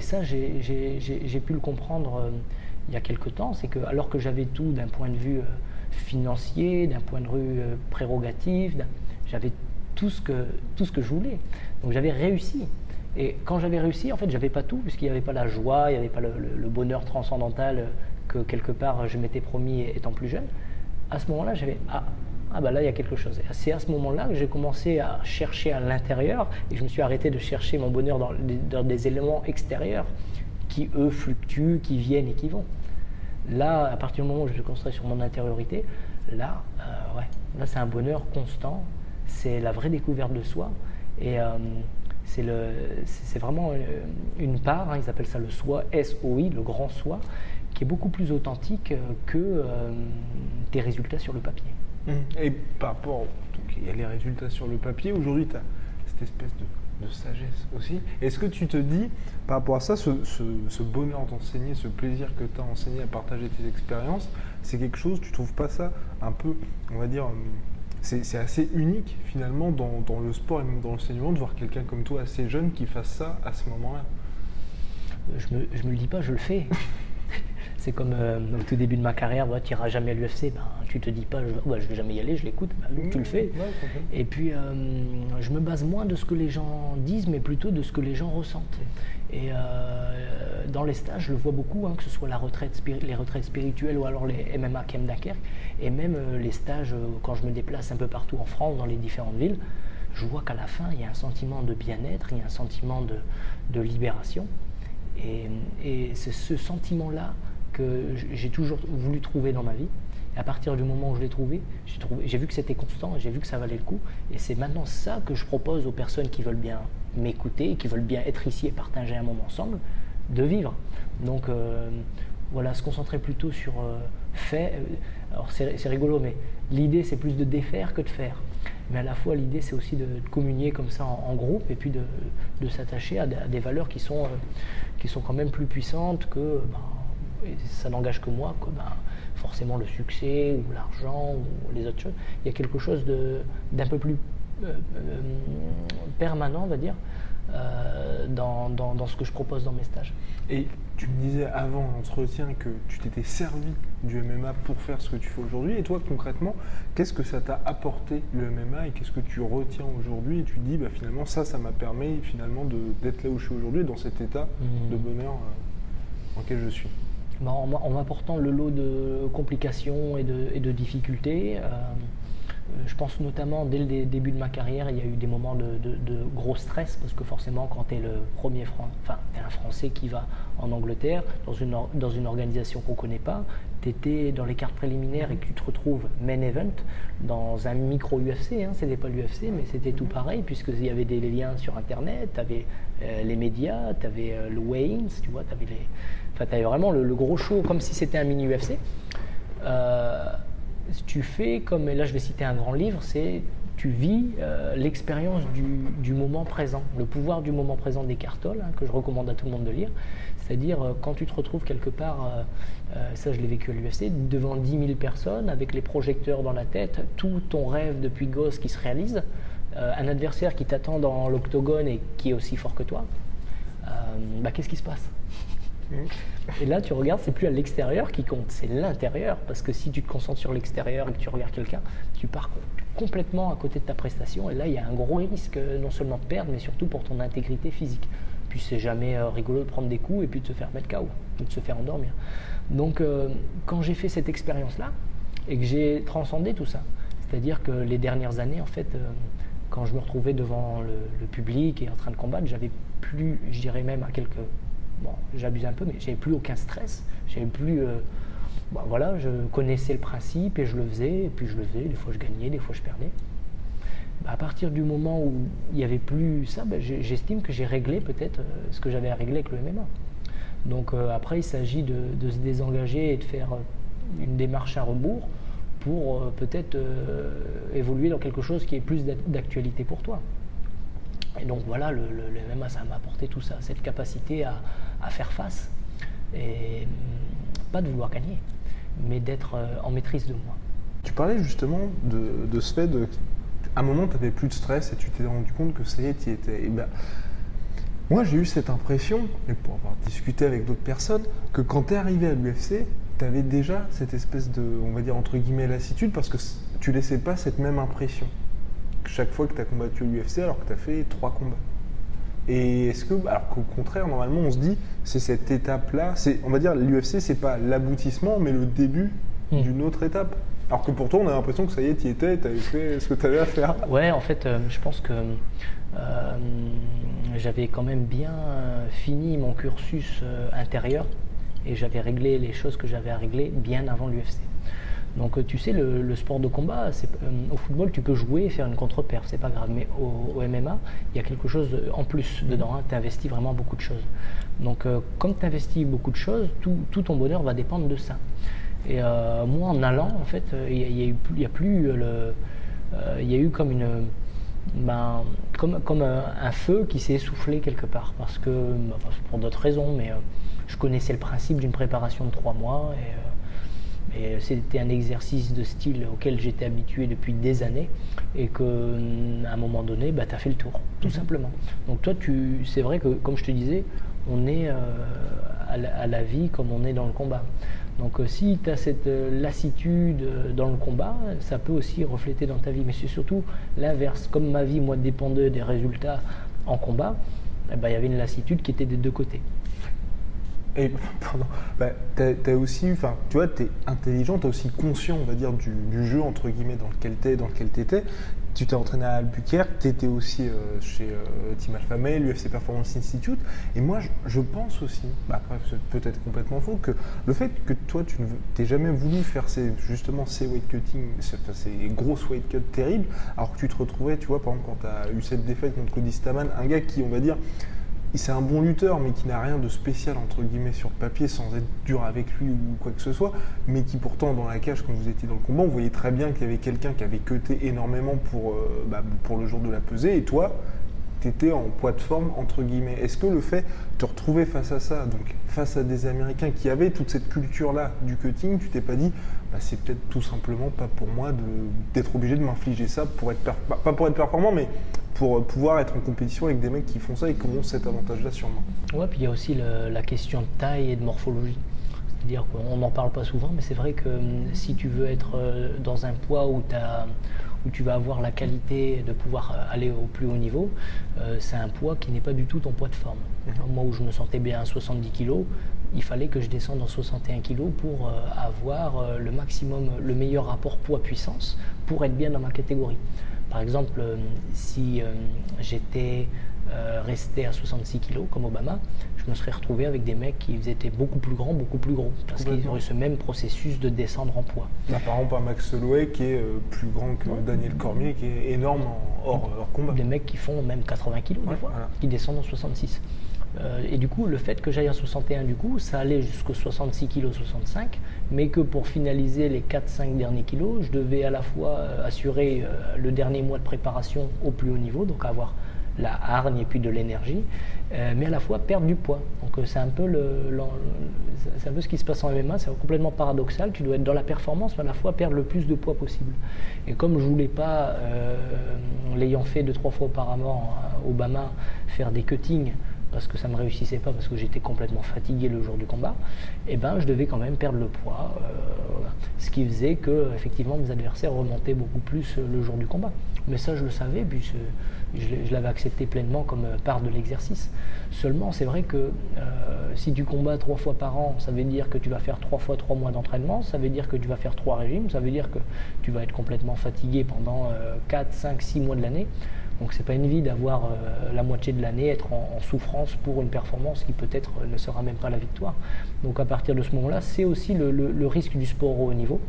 ça, j'ai pu le comprendre euh, il y a quelque temps, c'est que alors que j'avais tout d'un point de vue euh, financier, d'un point de vue prérogatif, j'avais tout, ce que, tout ce que je voulais. Donc j'avais réussi. Et quand j'avais réussi, en fait, j'avais pas tout, puisqu'il n'y avait pas la joie, il n'y avait pas le, le, bonheur transcendantal que quelque part je m'étais promis étant plus jeune. À ce moment-là, j'avais ah, ah bah là il y a quelque chose. C'est à ce moment-là que j'ai commencé à chercher à l'intérieur et je me suis arrêté de chercher mon bonheur dans, des éléments extérieurs qui eux fluctuent, qui viennent et qui vont. Là, à partir du moment où je me construis sur mon intériorité, là, euh, ouais, là c'est un bonheur constant, c'est la vraie découverte de soi et euh, c'est vraiment euh, une part, hein, ils appellent ça le soi, S-O-I, le grand soi, qui est beaucoup plus authentique que tes résultats sur le papier. Mmh. Et par rapport, donc il y a les résultats sur le papier, aujourd'hui tu as cette espèce de, sagesse aussi. Est-ce que tu te dis, par rapport à ça, ce, bonheur d'enseigner, ce plaisir que tu as enseigné à partager tes expériences, c'est quelque chose, tu trouves pas ça un peu, on va dire, c'est assez unique finalement dans, le sport et même dans l'enseignement de voir quelqu'un comme toi assez jeune qui fasse ça à ce moment-là? Je me, me le dis pas, je le fais. C'est comme euh, au tout début de ma carrière, tu n'iras jamais à l'UFC, ben, tu te dis pas, je, ne vais jamais y aller, je l'écoute, ben, tu le fais. et puis, euh, je me base moins de ce que les gens disent, mais plutôt de ce que les gens ressentent. Et euh, dans les stages, je le vois beaucoup, hein, que ce soit la retraite, les retraites spirituelles ou alors les MMA Kem Dunkerque, et même les stages quand je me déplace un peu partout en France, dans les différentes villes, je vois qu'à la fin, il y a un sentiment de bien-être, il y a un sentiment de, libération. Et c'est ce sentiment-là que j'ai toujours voulu trouver dans ma vie. Et à partir du moment où je l'ai trouvé, j'ai vu que c'était constant, j'ai vu que ça valait le coup. Et c'est maintenant ça que je propose aux personnes qui veulent bien m'écouter, qui veulent bien être ici et partager un moment ensemble, de vivre. Donc euh, voilà, se concentrer plutôt sur euh, fait. Alors c'est rigolo, mais l'idée c'est plus de défaire que de faire. Mais à la fois l'idée c'est aussi de, communier comme ça en, groupe et puis de, s'attacher à, des- valeurs qui sont, euh, qui sont quand même plus puissantes que ben, et ça n'engage que moi, que ben, forcément le succès ou l'argent ou les autres choses. Il y a quelque chose d'un peu plus euh, euh, permanent, on va dire, euh, dans, dans- dans ce que je propose dans mes stages. Et tu me disais avant l'entretien que tu t'étais servi du MMA pour faire ce que tu fais aujourd'hui. Et toi, concrètement, qu'est-ce que ça t'a apporté le MMA et qu'est-ce que tu retiens aujourd'hui? Et tu te dis, bah, finalement, ça, ça m'a permis finalement d'être là où je suis aujourd'hui, dans cet état de bonheur euh, dans lequel je suis. Ben, en, en m'apportant le lot de complications et de, et de difficultés. euh, je pense notamment dès le dé- début de ma carrière, il y a eu des moments de, gros stress parce que forcément, quand tu es le premier Fran- enfin, t'es un Français qui va en Angleterre dans une, organisation qu'on ne connaît pas, tu étais dans les cartes préliminaires et que tu te retrouves main event dans un micro UFC, hein, c'était pas l'UFC, mais c'était tout pareil puisqu'il y avait des liens sur Internet, tu avais les médias, tu avais le weigh-ins, tu vois, tu avais les. Enfin, avais vraiment le, gros show comme si c'était un mini UFC. Euh, tu fais comme, et là je vais citer un grand livre, c'est tu vis euh, l'expérience du, moment présent, le pouvoir du moment présent des Cartol, hein, que je recommande à tout le monde de lire. C'est-à-dire euh, quand tu te retrouves quelque part, euh, ça je l'ai vécu à l'UFC, devant 10 000 personnes, avec les projecteurs dans la tête, tout ton rêve depuis gosse qui se réalise, un adversaire qui t'attend dans l'octogone et qui est aussi fort que toi, bah, qu'est-ce qui se passe? Et là, tu regardes, c'est plus à l'extérieur qui compte, c'est l'intérieur. Parce que si tu te concentres sur l'extérieur et que tu regardes quelqu'un, tu pars complètement à côté de ta prestation. Et là, il y a un gros risque, euh, non seulement de perdre, mais surtout pour ton intégrité physique. Puis c'est jamais euh, rigolo de prendre des coups et puis de se faire mettre KO, ou de se faire endormir. Donc, euh, quand j'ai fait cette expérience-là, et que j'ai transcendé tout ça, c'est-à-dire que les dernières années, en fait, quand je me retrouvais devant le public et en train de combattre, j'avais plus, je dirais même à quelques bon, j'abuse un peu, mais j'avais plus aucun stress. J'avais plus. euh, voilà, je connaissais le principe et je le faisais, et puis je le faisais. Des fois je gagnais, des fois je perdais. Bah, à partir du moment où il n'y avait plus ça, bah, j'estime que j'ai réglé peut-être euh, ce que j'avais à régler avec le MMA. Donc euh, après, il s'agit de, se désengager et de faire une démarche à rebours pour peut-être évoluer dans quelque chose qui est plus d'ac- d'actualité pour toi. Et donc voilà, le- le MMA, ça m'a apporté tout ça, cette capacité à, à faire face et hum, pas de vouloir gagner, mais d'être euh, en maîtrise de moi. Tu parlais justement de, ce fait de. À un moment, tu n'avais plus de stress et tu t'es rendu compte que ça y est, tu étais. Et ben, moi, j'ai eu cette impression, et pour avoir discuté avec d'autres personnes, que quand tu es arrivé à l'UFC, tu avais déjà cette espèce de, on va dire, entre guillemets, lassitude parce que tu laissais pas cette même impression que chaque fois que tu as combattu l'UFC alors que tu as fait trois combats. Et est-ce que, alors qu'au contraire, normalement, on se dit, c'est cette étape-là, c'est, on va dire, l'UFC, c'est pas l'aboutissement, mais le début Mm. d'une autre étape. Alors que pourtant, on a l'impression que ça y est, tu y étais, tu avais fait ce que tu avais à faire. Ouais, en fait, euh, je pense que euh, j'avais quand même bien fini mon cursus euh, intérieur et j'avais réglé les choses que j'avais à régler bien avant l'UFC. Donc euh, tu sais, le, sport de combat, euh, au football, tu peux jouer et faire une contre-perf, c'est pas grave. Mais au, MMA, il y a quelque chose en plus dedans. tu investis vraiment beaucoup de choses. Donc euh, comme tu investis beaucoup de choses, tout, ton bonheur va dépendre de ça. Et moi, en allant, en fait, il y, a- plus- il y a eu comme une, ben, comme, un, feu qui s'est essoufflé quelque part, parce que, que pour d'autres raisons, mais je connaissais le principe d'une préparation de trois mois et c'était un exercice de style auquel j'étais habitué depuis des années et que à un moment donné, bah, tu as fait le tour, tout simplement. Donc toi, tu, c'est vrai que, comme je te disais, on est euh, à, la, à la vie comme on est dans le combat. Donc euh, si tu as cette euh, lassitude dans le combat, ça peut aussi refléter dans ta vie. Mais c'est surtout l'inverse. Comme ma vie, moi, dépendait des résultats en combat, eh ben, il y avait une lassitude qui était des deux côtés. Et, pardon, bah, t'as, t'as aussi, enfin, tu vois, t'es intelligent, t'es aussi conscient, on va dire, du, jeu, entre guillemets, dans lequel t'es, dans lequel t'étais. Tu t'es entraîné à Albuquerque, t'étais aussi euh, chez euh, Team Alpha l'UFC Performance Institute. Et moi, je, pense aussi, bah, après, c'est peut-être complètement faux, que le fait que toi, tu n'aies jamais voulu faire ces, justement ces weight cutting, ces, ces grosses weight cuts terribles, alors que tu te retrouvais, tu vois, par exemple, quand tu as eu cette défaite contre Cody Staman, un gars qui, on va dire, c'est un bon lutteur, mais qui n'a rien de spécial entre guillemets sur papier, sans être dur avec lui ou quoi que ce soit, mais qui pourtant dans la cage, quand vous étiez dans le combat, on voyait très bien qu'il y avait quelqu'un qui avait cuté énormément pour, euh, bah, pour le jour de la pesée, et toi, tu étais en poids de forme entre guillemets. Est-ce que le fait de te retrouver face à ça, donc face à des Américains qui avaient toute cette culture-là du cutting, tu t'es pas dit, bah, c'est peut-être tout simplement pas pour moi d'être obligé de m'infliger ça pour être pas pour être performant, mais pour pouvoir être en compétition avec des mecs qui font ça et qui ont cet avantage-là sur moi. Ouais, puis il y a aussi la question de taille et de morphologie. C'est-à-dire qu'on n'en parle pas souvent, mais c'est vrai que hum, si tu veux être euh, dans un poids où, as, où tu vas avoir la qualité de pouvoir euh, aller au plus haut niveau, euh, c'est un poids qui n'est pas du tout ton poids de forme. Mhm. Moi où je me sentais bien à 70 kg, il fallait que je descende en 61 kg pour euh, avoir euh, le maximum, le meilleur rapport poids-puissance pour être bien dans ma catégorie. Par exemple, si j'étais resté à 66 kg comme Obama, je me serais retrouvé avec des mecs qui étaient beaucoup plus grands, beaucoup plus gros, parce qu'ils auraient ce même processus de descendre en poids. Bah, par exemple, un Max Holloway qui est euh, plus grand que Daniel Cormier, qui est énorme en hors, hors combat. Des mecs qui font même 80 kg des Ouais, fois, voilà. qui descendent en 66. Euh, et du coup, le fait que j'aille en 61, du coup, ça allait jusqu'au 66 kg, 65, mais que pour finaliser les 4-5 derniers kilos, je devais à la fois euh, assurer euh, le dernier mois de préparation au plus haut niveau, donc avoir la hargne et puis de l'énergie, euh, mais à la fois perdre du poids. Donc euh, c'est un peu le, c'est un peu ce qui se passe en MMA, c'est complètement paradoxal. Tu dois être dans la performance, mais à la fois perdre le plus de poids possible. Et comme je voulais pas, euh, l'ayant fait deux trois fois auparavant, à Obama, faire des cuttings parce que ça ne réussissait pas, parce que j'étais complètement fatigué le jour du combat, et ben je devais quand même perdre le poids, euh, ce qui faisait que effectivement mes adversaires remontaient beaucoup plus le jour du combat. Mais ça je le savais, puis je, l'avais accepté pleinement comme euh, part de l'exercice. Seulement c'est vrai que euh, si tu combats trois fois par an, ça veut dire que tu vas faire trois fois trois mois d'entraînement, ça veut dire que tu vas faire trois régimes, ça veut dire que tu vas être complètement fatigué pendant euh, 4, 5, 6 mois de l'année. Donc c'est pas une vie d'avoir euh, la moitié de l'année être en, souffrance pour une performance qui peut-être ne sera même pas la victoire. Donc à partir de ce moment-là, c'est aussi le, le- le risque du sport au haut niveau,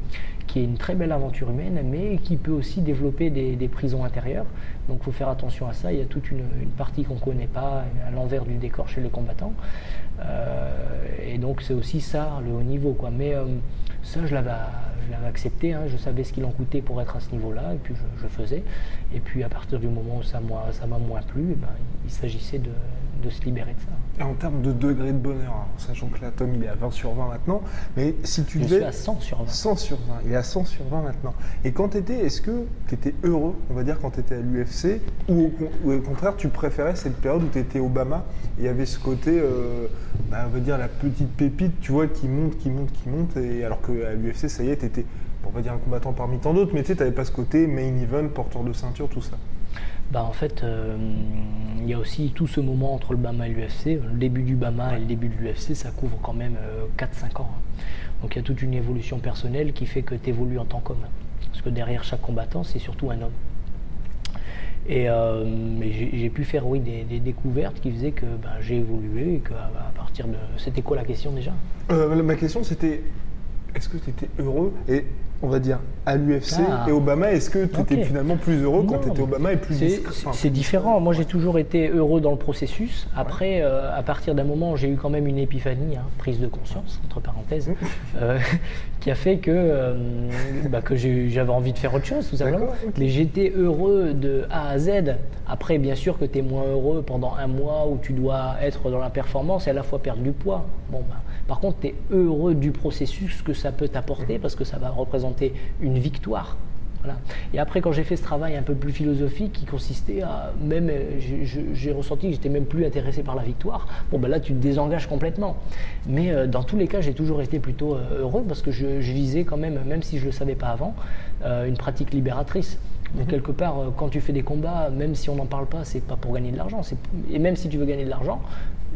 qui est une très belle aventure humaine, mais qui peut aussi développer des, prisons intérieures. Donc il faut faire attention à ça. Il y a toute une, partie qu'on ne connaît pas à l'envers du décor chez les combattants. Euh, et donc c'est aussi ça le haut niveau. Quoi. Mais euh, ça, je l'avais, accepté. hein. Je savais ce qu'il en coûtait pour être à ce niveau-là, et puis je, faisais. Et puis à partir du moment où ça m'a, moins plu, eh ben, il s'agissait de se libérer de ça. Et en termes de degré de bonheur, alors, sachant que là, Tom, il est à 20 sur 20 maintenant, mais si tu devais... suis à 100 sur 20. 100 sur 20, il est à 100 sur 20 maintenant. Et quand tu étais, est-ce que tu étais heureux, on va dire, quand tu étais à l'UFC, ou, au con- ou au contraire, tu préférais cette période où tu étais Obama, et il y avait ce côté, euh, bah, on va dire, la petite pépite, tu vois, qui monte, qui monte, qui monte, et alors qu'à l'UFC, ça y est, tu étais, on va dire, un combattant parmi tant d'autres, mais tu sais, tu pas ce côté main event, porteur de ceinture, tout ça. Bah, en fait, euh, il y a aussi tout ce moment entre le Bama et l'UFC. Le début du Bama et le début de l'UFC, ça couvre quand même euh, 4-5 ans. hein. Donc il y a toute une évolution personnelle qui fait que tu évolues en tant qu'homme. Parce que derrière chaque combattant, c'est surtout un homme. Et euh, j'ai pu faire oui, des, découvertes qui faisaient que ben, j'ai évolué et qu'à à partir de... C'était quoi la question déjà? Euh, ma question, c'était, est-ce que tu étais heureux, et on va dire, à l'UFC Ah. et Obama, est-ce que tu étais finalement plus heureux quand tu étais Obama et plus C'est enfin, différent. Moi, j'ai toujours été heureux dans le processus. Après, euh, à partir d'un moment, j'ai eu quand même une épiphanie, hein, prise de conscience, entre parenthèses, euh, qui a fait que, euh, bah, que j'avais envie de faire autre chose, tout simplement. Mais j'étais heureux de A à Z. Après, bien sûr que tu es moins heureux pendant un mois où tu dois être dans la performance et à la fois perdre du poids. Bon, bah, par contre, tu es heureux du processus que ça peut t'apporter parce que ça va représenter une victoire. Voilà. Et après, quand j'ai fait ce travail un peu plus philosophique qui consistait à même, euh, j'ai- ressenti que j'étais même plus intéressé par la victoire. Bon, ben là, tu te désengages complètement. Mais euh, dans tous les cas, j'ai toujours été plutôt euh, heureux parce que je, je visais quand même, même si je le savais pas avant, euh, une pratique libératrice. Donc quelque part, quand tu fais des combats, même si on n'en parle pas, c'est pas pour gagner de l'argent. Et même si tu veux gagner de l'argent,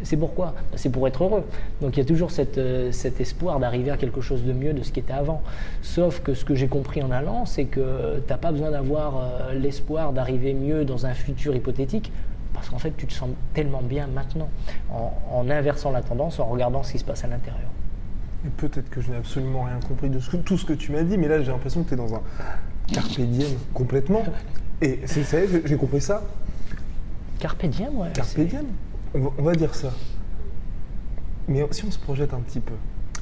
C'est pourquoi? C'est pour être heureux. Donc il y a toujours cette, euh, cet espoir d'arriver à quelque chose de mieux de ce qui était avant. Sauf que ce que j'ai compris en allant, c'est que tu n'as pas besoin d'avoir euh, l'espoir d'arriver mieux dans un futur hypothétique. Parce qu'en fait, tu te sens tellement bien maintenant, en, en inversant la tendance, en regardant ce qui se passe à l'intérieur. Et peut-être que je n'ai absolument rien compris de ce tout ce que tu m'as dit, mais là j'ai l'impression que tu es dans un carpe diem complètement. Et c'est ça, j'ai- compris ça. Carpe diem, ouais. Carpe diem, on va, dire ça. Mais si on se projette un petit peu,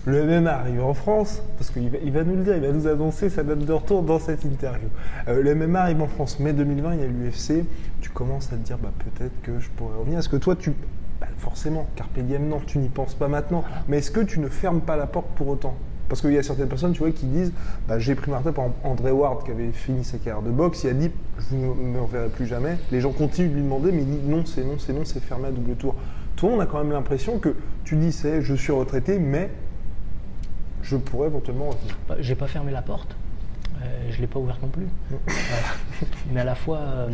le MMA arrive en France, parce qu'il va, il va nous le dire, il va nous annoncer sa date de retour dans cette interview. Euh, le MMA arrive en France, mai 2020, il y a l'UFC, tu commences à te dire, bah, peut-être que je pourrais revenir. Est-ce que toi, tu... bah, forcément, Carpe diem, non, tu n'y penses pas maintenant, mais est-ce que tu ne fermes pas la porte pour autant? Parce qu'il y a certaines personnes, tu vois, qui disent, bah, j'ai pris ma retraite, par exemple, André Ward, qui avait fini sa carrière de boxe, il a dit, je ne me reverrai plus jamais. Les gens continuent de lui demander, mais il dit, non, c'est non, c'est non, c'est fermé à double tour. Toi, on a quand même l'impression que tu dis, c'est, je suis retraité, mais je pourrais éventuellement revenir. Bah, J'ai pas fermé la porte, euh, je l'ai pas ouverte non plus. Euh, mais à la fois, euh,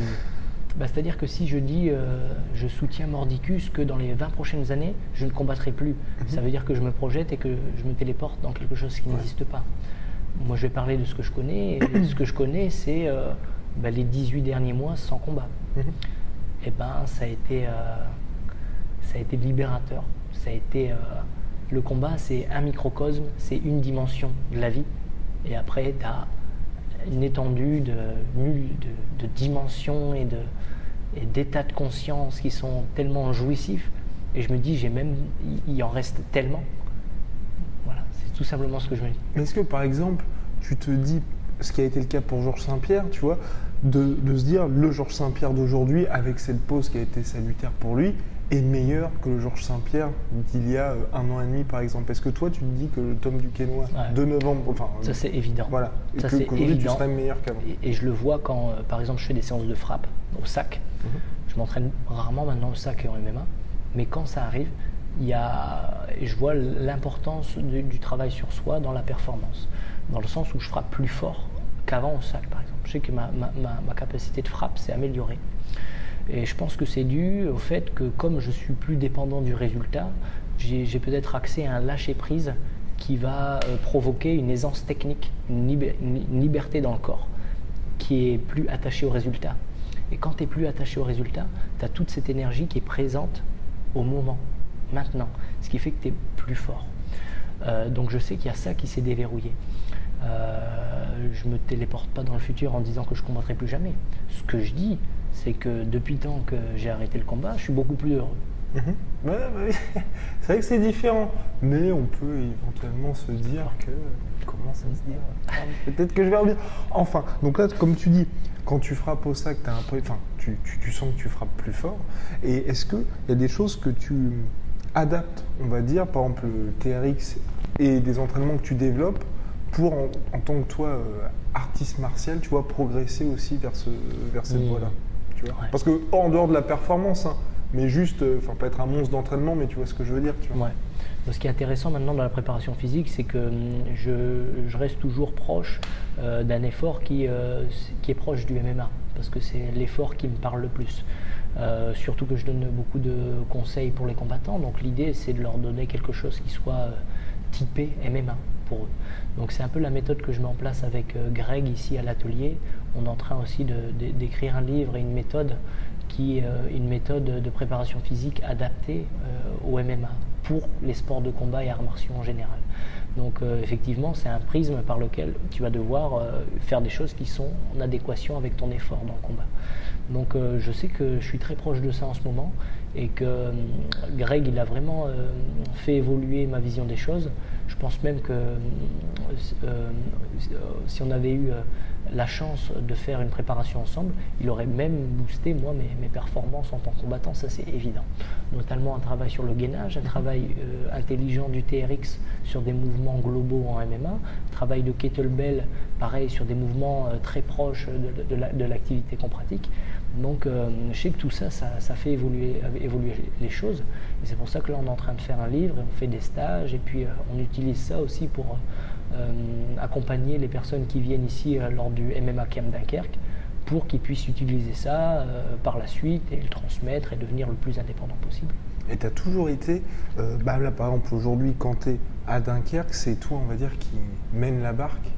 bah, c'est-à-dire que si je dis, euh, je soutiens Mordicus que dans les 20 prochaines années, je ne combattrai plus, ça veut dire que je me projette et que je me téléporte dans quelque chose qui n'existe pas. Moi, je vais parler de ce que je connais, et ce que je connais, c'est euh, bah, les 18 derniers mois sans combat. Et ben, ça a été, euh, ça a été libérateur. Ça a été le combat, c'est un microcosme, c'est une dimension de la vie. Et après, tu as une étendue de, de, dimensions et de d'états de conscience qui sont tellement jouissifs. Et je me dis, j'ai même, il- en reste tellement. Voilà, c'est tout simplement ce que je me dis. Est-ce que, par exemple, tu te dis, ce qui a été le cas pour Georges Saint-Pierre, tu vois, de, de se dire, le Georges Saint-Pierre d'aujourd'hui, avec cette pause qui a été salutaire pour lui, est meilleur que le Georges Saint-Pierre d'il y a euh, un an et demi, par exemple? Est-ce que toi, tu te dis que le Tom du Quénois Ouais. de novembre, enfin, Ça, c'est évident. voilà, et Ça, c'est qu'aujourd'hui, tu évident. serais meilleur qu'avant Et, et je le vois quand, euh, par exemple, je fais des séances de frappe au sac. Mhm. Je m'entraîne rarement maintenant au sac et en MMA, mais quand ça arrive, il y a, je vois l'importance du, du travail sur soi dans la performance, dans le sens où je frappe plus fort qu'avant au sac, par exemple. Je sais que ma, ma- ma- ma capacité de frappe s'est améliorée. Et je pense que c'est dû au fait que comme je suis plus dépendant du résultat, j'ai peut-être accès à un lâcher-prise qui va euh, provoquer une aisance technique, une, liberté dans le corps, qui est plus attachée au résultat. Et quand tu es plus attaché au résultat, tu as toute cette énergie qui est présente au moment, maintenant, ce qui fait que tu es plus fort. Euh, donc je sais qu'il y a ça qui s'est déverrouillé. Euh, je me téléporte pas dans le futur en disant que je combattrai plus jamais. Ce que je dis, c'est que depuis temps que j'ai arrêté le combat, je suis beaucoup plus heureux. Mhm. Ouais, bah c'est vrai que c'est différent, mais on peut éventuellement se dire que comment ça se dire Peut-être que je vais revenir. Enfin, donc là, comme tu dis, quand tu frappes au sac, as un peu, enfin, tu, tu- tu sens que tu frappes plus fort. Et est-ce qu'il y a des choses que tu adaptes, on va dire, par exemple le TRX et des entraînements que tu développes pour, en, en tant que toi, euh, artiste martial, tu vois, progresser aussi vers, ce, vers cette Mmh. voie-là? Tu vois Ouais. Parce que en dehors de la performance, hein, mais juste, euh, enfin, pas être un monstre d'entraînement, mais tu vois ce que je veux dire, tu vois Ouais. Donc, Ce qui est intéressant maintenant dans la préparation physique, c'est que hum, je, je reste toujours proche euh, d'un effort qui, euh, qui est proche du MMA, parce que c'est l'effort qui me parle le plus. Euh, surtout que je donne beaucoup de conseils pour les combattants, donc l'idée c'est de leur donner quelque chose qui soit typé MMA Donc c'est un peu la méthode que je mets en place avec euh, Greg ici à l'atelier. On est en train aussi d'écrire un livre et une méthode qui euh, une méthode de préparation physique adaptée euh, au MMA pour les sports de combat et arts martiaux en général. Donc effectivement, c'est un prisme par lequel tu vas devoir faire des choses qui sont en adéquation avec ton effort dans le combat. Donc je sais que je suis très proche de ça en ce moment et que Greg, il a vraiment fait évoluer ma vision des choses. Je pense même que hum, euh, si on avait eu euh, la chance de faire une préparation ensemble, il aurait même boosté moi mes, performances en tant que combattant, ça c'est évident. Notamment un travail sur le gainage, un travail euh, intelligent du TRX sur des mouvements globaux en MMA, un travail de kettlebell pareil sur des mouvements euh, très proches de l'activité qu'on pratique. Donc euh, je sais que tout ça, ça, fait évoluer, évoluer les choses. Et c'est pour ça que là on est en train de faire un livre et on fait des stages et puis euh, on utilise ça aussi pour euh, accompagner les personnes qui viennent ici euh, lors du MMA Camp Dunkerque pour qu'ils puissent utiliser ça euh, par la suite et le transmettre et devenir le plus indépendant possible. Et tu as toujours été, euh, bah là par exemple aujourd'hui quand tu es à Dunkerque, c'est toi on va dire qui mène la barque,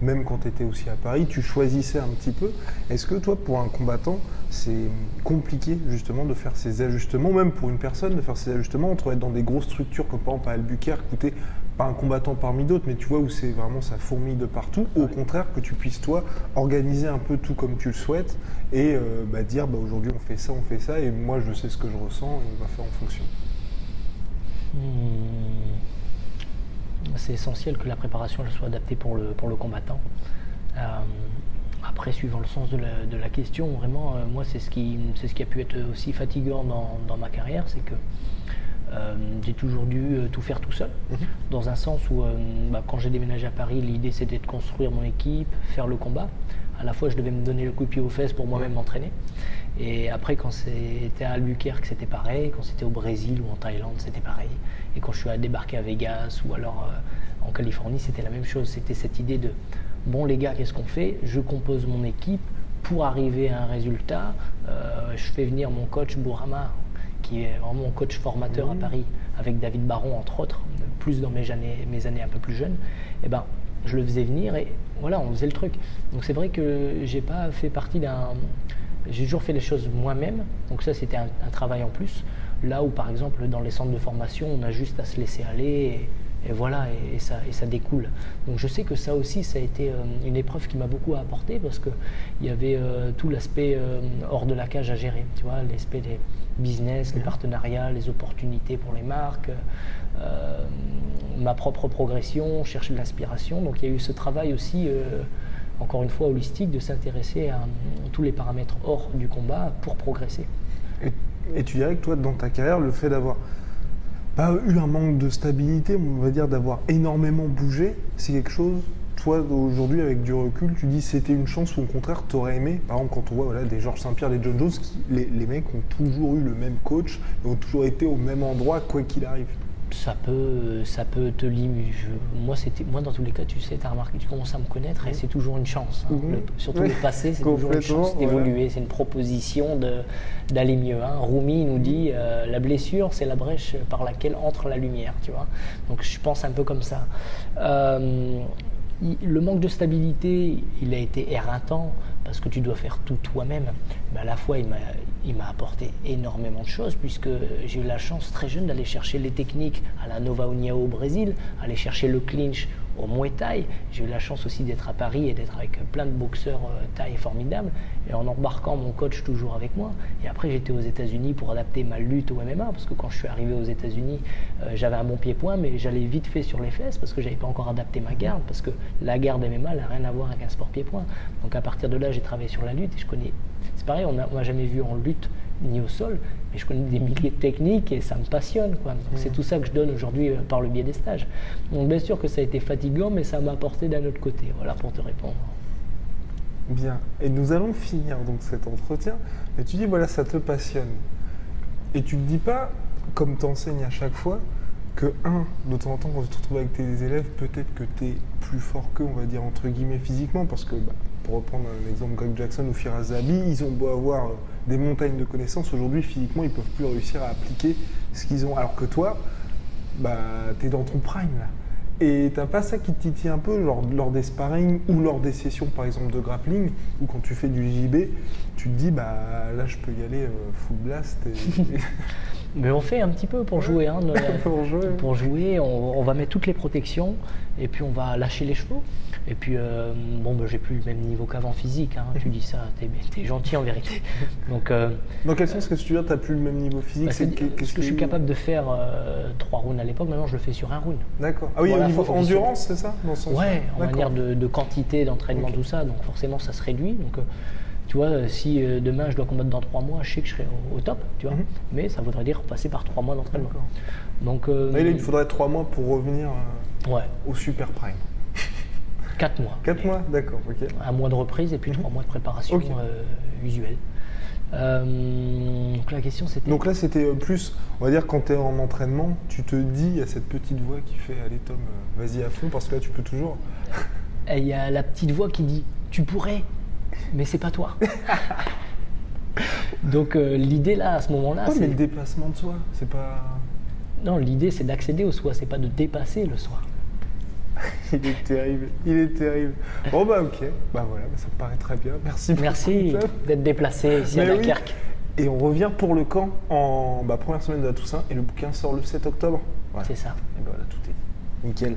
même quand tu étais aussi à Paris, tu choisissais un petit peu. Est-ce que toi pour un combattant, c'est compliqué justement de faire ces ajustements, même pour une personne de faire ces ajustements entre être dans des grosses structures comme par exemple à Albuquerque, où t'es pas un combattant parmi d'autres, mais tu vois où c'est vraiment ça fourmille de partout, ou au contraire que tu puisses toi organiser un peu tout comme tu le souhaites et euh, bah, dire bah, aujourd'hui on fait ça, on fait ça, et moi je sais ce que je ressens et on va faire en fonction. Hmm. C'est essentiel que la préparation soit adaptée pour le, pour le combattant. Euh, après, suivant le sens de la, question, vraiment, euh, moi, c'est ce, qui, ce qui a pu être aussi fatigant dans, dans ma carrière, c'est que euh, j'ai toujours dû euh, tout faire tout seul, mhm. dans un sens où bah, quand j'ai déménagé à Paris, l'idée c'était de construire mon équipe, faire le combat. À la fois, je devais me donner le coup de pied aux fesses pour moi-même m'entraîner. Et après, quand c'était à Albuquerque, c'était pareil. Quand c'était au Brésil ou en Thaïlande, c'était pareil. Et quand je suis à débarquer à Vegas ou alors en Californie, c'était la même chose. C'était cette idée de bon les gars, qu'est-ce qu'on fait? Je compose mon équipe pour arriver à un résultat. Euh, je fais venir mon coach Bourama, qui est vraiment mon coach formateur à mmh. Paris, avec David Baron entre autres, plus dans mes années, mes années un peu plus jeunes. Et eh ben, je le faisais venir et voilà, on faisait le truc. Donc c'est vrai que j'ai pas fait partie d'un. J'ai toujours fait les choses moi-même, donc ça c'était un, travail en plus. Là où par exemple dans les centres de formation, on a juste à se laisser aller et voilà, et, ça, et ça découle. Donc je sais que ça aussi, ça a été euh, une épreuve qui m'a beaucoup apporté parce qu'il y avait euh, tout l'aspect euh, hors de la cage à gérer, tu vois, l'aspect des business, les partenariats, les opportunités pour les marques, ma propre progression, chercher de l'inspiration. Donc il y a eu ce travail aussi, encore une fois, holistique, de s'intéresser à, tous les paramètres hors du combat pour progresser. et tu dirais que toi, dans ta carrière, le fait d'avoir pas eu un manque de stabilité, on va dire d'avoir énormément bougé, c'est quelque chose, toi aujourd'hui avec du recul, tu dis c'était une chance ou au contraire tu aurais aimé, par exemple quand on voit voilà, des Georges Saint-Pierre, des John Jones, les, mecs ont toujours eu le même coach, ont toujours été au même endroit quoi qu'il arrive ça peut, ça peut te limiter. Moi, c'était, moi, dans tous les cas, tu sais, tu as remarqué, tu commences à me connaître et c'est toujours une chance. Hein. Mhm. surtout le passé, c'est toujours une chance d'évoluer. C'est une proposition de, d'aller mieux. Hein. Rumi nous dit euh, la blessure, c'est la brèche par laquelle entre la lumière. Tu vois Donc, je pense un peu comme ça. Euh, le manque de stabilité, il a été éreintant parce que tu dois faire tout toi-même. Mais à la fois, il m'a, il m'a apporté énormément de choses puisque j'ai eu la chance très jeune d'aller chercher les techniques à la Nova União au Brésil, aller chercher le clinch au Muay Thai. J'ai eu la chance aussi d'être à Paris et d'être avec plein de boxeurs euh, Thai formidables et en embarquant mon coach toujours avec moi. Et après, j'étais aux États-Unis pour adapter ma lutte au MMA parce que quand je suis arrivé aux États-Unis, euh, j'avais un bon pied-point, mais j'allais vite fait sur les fesses parce que j'avais pas encore adapté ma garde parce que la garde MMA n'a rien à voir avec un sport pied-point. Donc à partir de là, j'ai travaillé sur la lutte et je connais. C'est pareil, on m'a jamais vu en lutte ni au sol, mais je connais des milliers de techniques et ça me passionne. Quoi. c'est tout ça que je donne aujourd'hui euh, par le biais des stages. Donc bien sûr que ça a été fatigant, mais ça m'a apporté d'un autre côté. Voilà pour te répondre. Bien. Et nous allons finir donc cet entretien. Mais tu dis voilà, ça te passionne. Et tu ne dis pas, comme tu enseignes à chaque fois, que un, de temps en temps, quand tu te retrouves avec tes élèves, peut-être que tu es plus fort qu'eux, on va dire entre guillemets physiquement, parce que bah, pour reprendre un exemple, Greg Jackson ou Firas Zabi, ils ont beau avoir euh, des montagnes de connaissances, aujourd'hui physiquement ils peuvent plus réussir à appliquer ce qu'ils ont. Alors que toi, bah, tu es dans ton prime là. Et t'as pas ça qui te titille un peu lors, lors, des sparring ou lors des sessions par exemple de grappling ou quand tu fais du JB, tu te dis bah là je peux y aller euh, full blast. Mais on fait un petit peu pour jouer. Hein, pour jouer. Pour jouer, on, va mettre toutes les protections et puis on va lâcher les chevaux. Et puis, euh, bon, ben, j'ai plus le même niveau qu'avant physique. Hein. tu dis ça, t'es es gentil en vérité. Donc, euh, Dans quel sens est-ce que tu veux dire, t'as plus le même niveau physique? bah, C'est -ce que, je suis capable de faire euh, trois rounds à l'époque, maintenant je le fais sur un round. D'accord. Ah oui, au niveau endurance, c'est ça dans Ouais, en manière de, quantité, d'entraînement, tout ça. Donc forcément, ça se réduit. Donc, tu vois, si demain je dois combattre dans trois mois, je sais que je serai au, top, tu vois. Mhm. Mais ça voudrait dire passer par trois mois d'entraînement. Donc, il faudrait trois mois pour revenir au super prime. 4 mois. 4 mois, d'accord, ok. Un mois de reprise et puis 3 mhm. mois de préparation euh, usuelle. Euh, donc la question c'était. Donc là c'était euh, plus, on va dire quand tu es en entraînement, tu te dis, il y a cette petite voix qui fait allez Tom, vas-y à fond parce que là tu peux toujours. Il y a la petite voix qui dit tu pourrais, mais c'est pas toi. Donc euh, l'idée là, à ce moment-là, Ouais, mais c'est le dépassement de soi, c'est pas. non, l'idée c'est d'accéder au soi, c'est pas de dépasser le soi. Il est terrible, il est terrible. Bon bah ok, bah voilà, bah, ça me paraît très bien. Merci beaucoup. Merci d'être déplacé ici à oui. Dunkerque. Et on revient pour le camp en bah, première semaine de la Toussaint et le bouquin sort le 7 octobre. Voilà. C'est ça. Et bah voilà, tout est dit. Nickel.